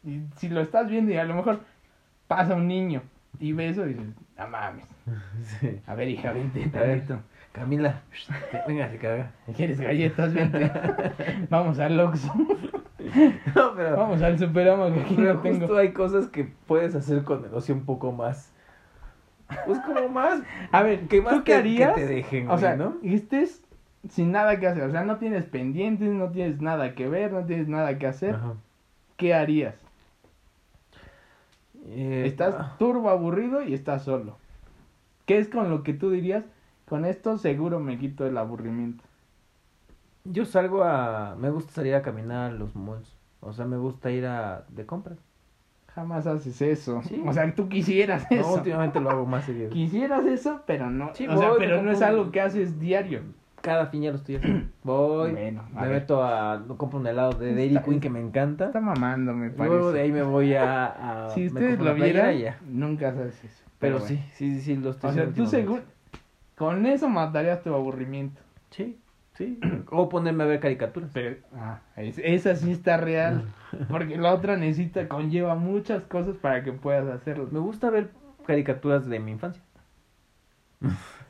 [SPEAKER 2] y si lo estás viendo y a lo mejor pasa un niño y ve eso y dices, no mames.
[SPEAKER 1] Sí.
[SPEAKER 2] A ver, hija, vente
[SPEAKER 1] A ver.
[SPEAKER 2] tantito.
[SPEAKER 1] Camila, venga, se caga.
[SPEAKER 2] ¿Quieres galletas? Vente. Vamos al Oxxo.
[SPEAKER 1] No, pero.
[SPEAKER 2] Vamos al Superama que aquí
[SPEAKER 1] Pero
[SPEAKER 2] no
[SPEAKER 1] justo
[SPEAKER 2] tengo.
[SPEAKER 1] hay cosas que puedes hacer con el ocio un poco más. Pues como más.
[SPEAKER 2] A ver,
[SPEAKER 1] que más
[SPEAKER 2] ¿tú qué
[SPEAKER 1] te-
[SPEAKER 2] harías?
[SPEAKER 1] Que te dejen,
[SPEAKER 2] o sea,
[SPEAKER 1] ¿no?
[SPEAKER 2] estés sin nada que hacer. O sea, no tienes pendientes, no tienes nada que ver, no tienes nada que hacer.
[SPEAKER 1] Ajá.
[SPEAKER 2] ¿Qué harías?
[SPEAKER 1] Eh,
[SPEAKER 2] Estás
[SPEAKER 1] ah,
[SPEAKER 2] turbo aburrido y estás solo. ¿Qué es con lo que tú dirías? Con esto seguro me quito el aburrimiento.
[SPEAKER 1] Yo salgo a... Me gusta salir a caminar a los malls. O sea, me gusta ir a... de compras.
[SPEAKER 2] Jamás haces eso.
[SPEAKER 1] Sí.
[SPEAKER 2] O sea, tú quisieras
[SPEAKER 1] No,
[SPEAKER 2] eso.
[SPEAKER 1] últimamente lo hago más seguido.
[SPEAKER 2] Quisieras eso, pero no.
[SPEAKER 1] Sí,
[SPEAKER 2] o sea, pero no es algo que haces diario.
[SPEAKER 1] Cada fin ya lo estoy haciendo. Voy,
[SPEAKER 2] Bueno, a
[SPEAKER 1] me
[SPEAKER 2] ver.
[SPEAKER 1] meto a... compro un helado de Dairy
[SPEAKER 2] Está-
[SPEAKER 1] Queen que me encanta.
[SPEAKER 2] Está mamando, me parece.
[SPEAKER 1] Luego de ahí me voy a... a-
[SPEAKER 2] si ustedes lo vieran, nunca haces eso.
[SPEAKER 1] Pero
[SPEAKER 2] bueno.
[SPEAKER 1] sí, sí, sí, sí, lo estoy
[SPEAKER 2] O sea,
[SPEAKER 1] haciendo
[SPEAKER 2] tú
[SPEAKER 1] últimamente.
[SPEAKER 2] Con eso matarías tu aburrimiento.
[SPEAKER 1] Sí, sí. O ponerme a ver caricaturas.
[SPEAKER 2] Pero, ah, es- esa sí está real. Porque la otra necesita, conlleva muchas cosas para que puedas hacerlo.
[SPEAKER 1] Me gusta ver caricaturas de mi infancia.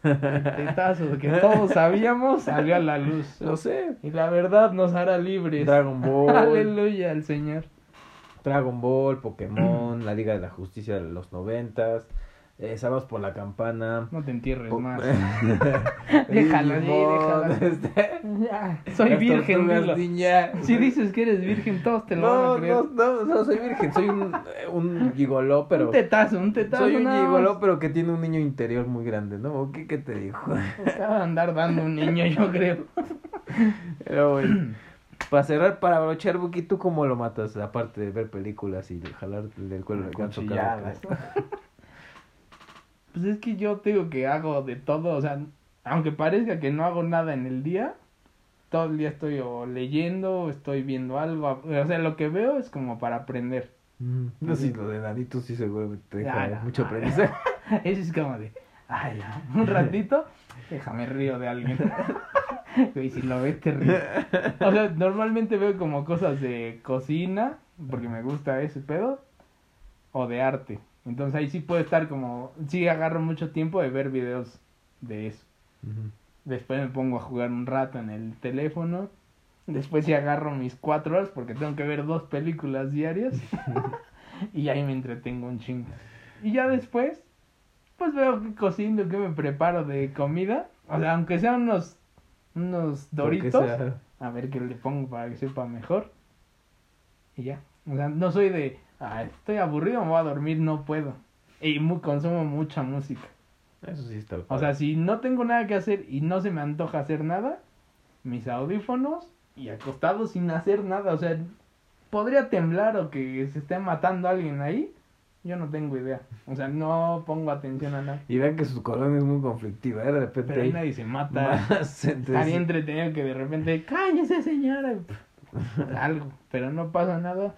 [SPEAKER 2] Tetazo que todos sabíamos salió a la luz.
[SPEAKER 1] Lo sé.
[SPEAKER 2] Y la verdad nos hará libres.
[SPEAKER 1] Dragon Ball,
[SPEAKER 2] Aleluya al Señor.
[SPEAKER 1] Dragon Ball, Pokémon, la Liga de la Justicia de los noventas, eh, Sábados por la Campana.
[SPEAKER 2] No te entierres
[SPEAKER 1] Po-
[SPEAKER 2] más. Déjalo, déjalo.
[SPEAKER 1] este,
[SPEAKER 2] soy
[SPEAKER 1] las
[SPEAKER 2] virgen, dilo.
[SPEAKER 1] Ninja.
[SPEAKER 2] Si dices que eres virgen, todos te lo
[SPEAKER 1] no,
[SPEAKER 2] van a creer.
[SPEAKER 1] no, no, no, soy virgen, soy un, un gigoló, pero...
[SPEAKER 2] Un tetazo, un tetazo.
[SPEAKER 1] Soy un
[SPEAKER 2] nada
[SPEAKER 1] gigoló, pero que tiene un niño interior muy grande, ¿no? ¿O ¿Qué, qué te dijo?
[SPEAKER 2] De andar dando un niño, yo creo.
[SPEAKER 1] Pero bueno, para cerrar, para brochar, Buki, ¿tú cómo lo matas? Aparte de ver películas y de jalar del cuello del ganso.
[SPEAKER 2] Pues es que yo te digo que hago de todo, o sea, aunque parezca que no hago nada en el día, todo el día estoy o leyendo, o estoy viendo algo, o sea, lo que veo es como para aprender.
[SPEAKER 1] Mm, No sé, lo de Nanito sí seguro te deja
[SPEAKER 2] Ah, no.
[SPEAKER 1] mucho aprendizaje.
[SPEAKER 2] Eso es como de, ay, un ratito, déjame río de alguien. Y si lo ves te ríes. O sea, normalmente veo como cosas de cocina, porque me gusta ese pedo, o de arte. Entonces ahí sí puedo estar como, sí agarro mucho tiempo de ver videos de eso. Después me pongo a jugar un rato en el teléfono. Después sí agarro mis cuatro horas porque tengo que ver dos películas diarias. y ahí me entretengo un chingo. Y ya después, pues veo que cocino, que me preparo de comida. O sea, aunque sean unos, unos doritos, a ver qué le pongo para que sepa mejor. Y ya. O sea, no soy de, "Ah, estoy aburrido, me voy a dormir, no puedo. Y mu- consumo mucha música.
[SPEAKER 1] Eso sí está
[SPEAKER 2] O sea, si no tengo nada que hacer y no se me antoja hacer nada, mis audífonos y acostado sin hacer nada. O sea, podría temblar o que se esté matando alguien ahí. Yo no tengo idea. O sea, no pongo atención a nada.
[SPEAKER 1] Y vean que su colonia es muy conflictiva, ¿eh? De repente
[SPEAKER 2] Pero ahí nadie se mata. Estaría
[SPEAKER 1] sí.
[SPEAKER 2] entretenido que de repente, cállese señora. Algo, pero no pasa nada.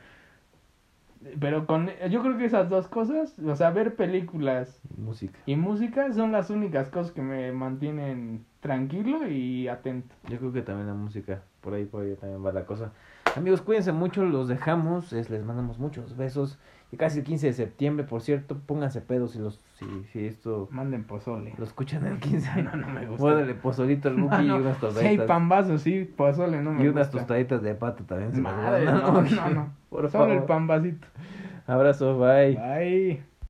[SPEAKER 2] Pero con, yo creo que esas dos cosas, o sea, ver películas
[SPEAKER 1] Música.
[SPEAKER 2] y música son las únicas cosas que me mantienen tranquilo y atento.
[SPEAKER 1] Yo creo que también la música, por ahí, por ahí también va la cosa. Amigos, cuídense mucho, los dejamos, es- les mandamos muchos besos. Y casi el 15 de septiembre, por cierto, pónganse pedos si los si, si esto
[SPEAKER 2] Manden pozole.
[SPEAKER 1] lo escuchan el 15.
[SPEAKER 2] No, no me gusta.
[SPEAKER 1] Muérdele pozolito al Buki
[SPEAKER 2] Ah,
[SPEAKER 1] y
[SPEAKER 2] no.
[SPEAKER 1] unas tostaditas.
[SPEAKER 2] pambazo, sí, pozole no me
[SPEAKER 1] y unas
[SPEAKER 2] gusta.
[SPEAKER 1] tostaditas de pata también. se
[SPEAKER 2] Madre,
[SPEAKER 1] mandan,
[SPEAKER 2] no, no, no.
[SPEAKER 1] Por
[SPEAKER 2] Solo el
[SPEAKER 1] favor.
[SPEAKER 2] pambacito.
[SPEAKER 1] Abrazo, bye.
[SPEAKER 2] Bye.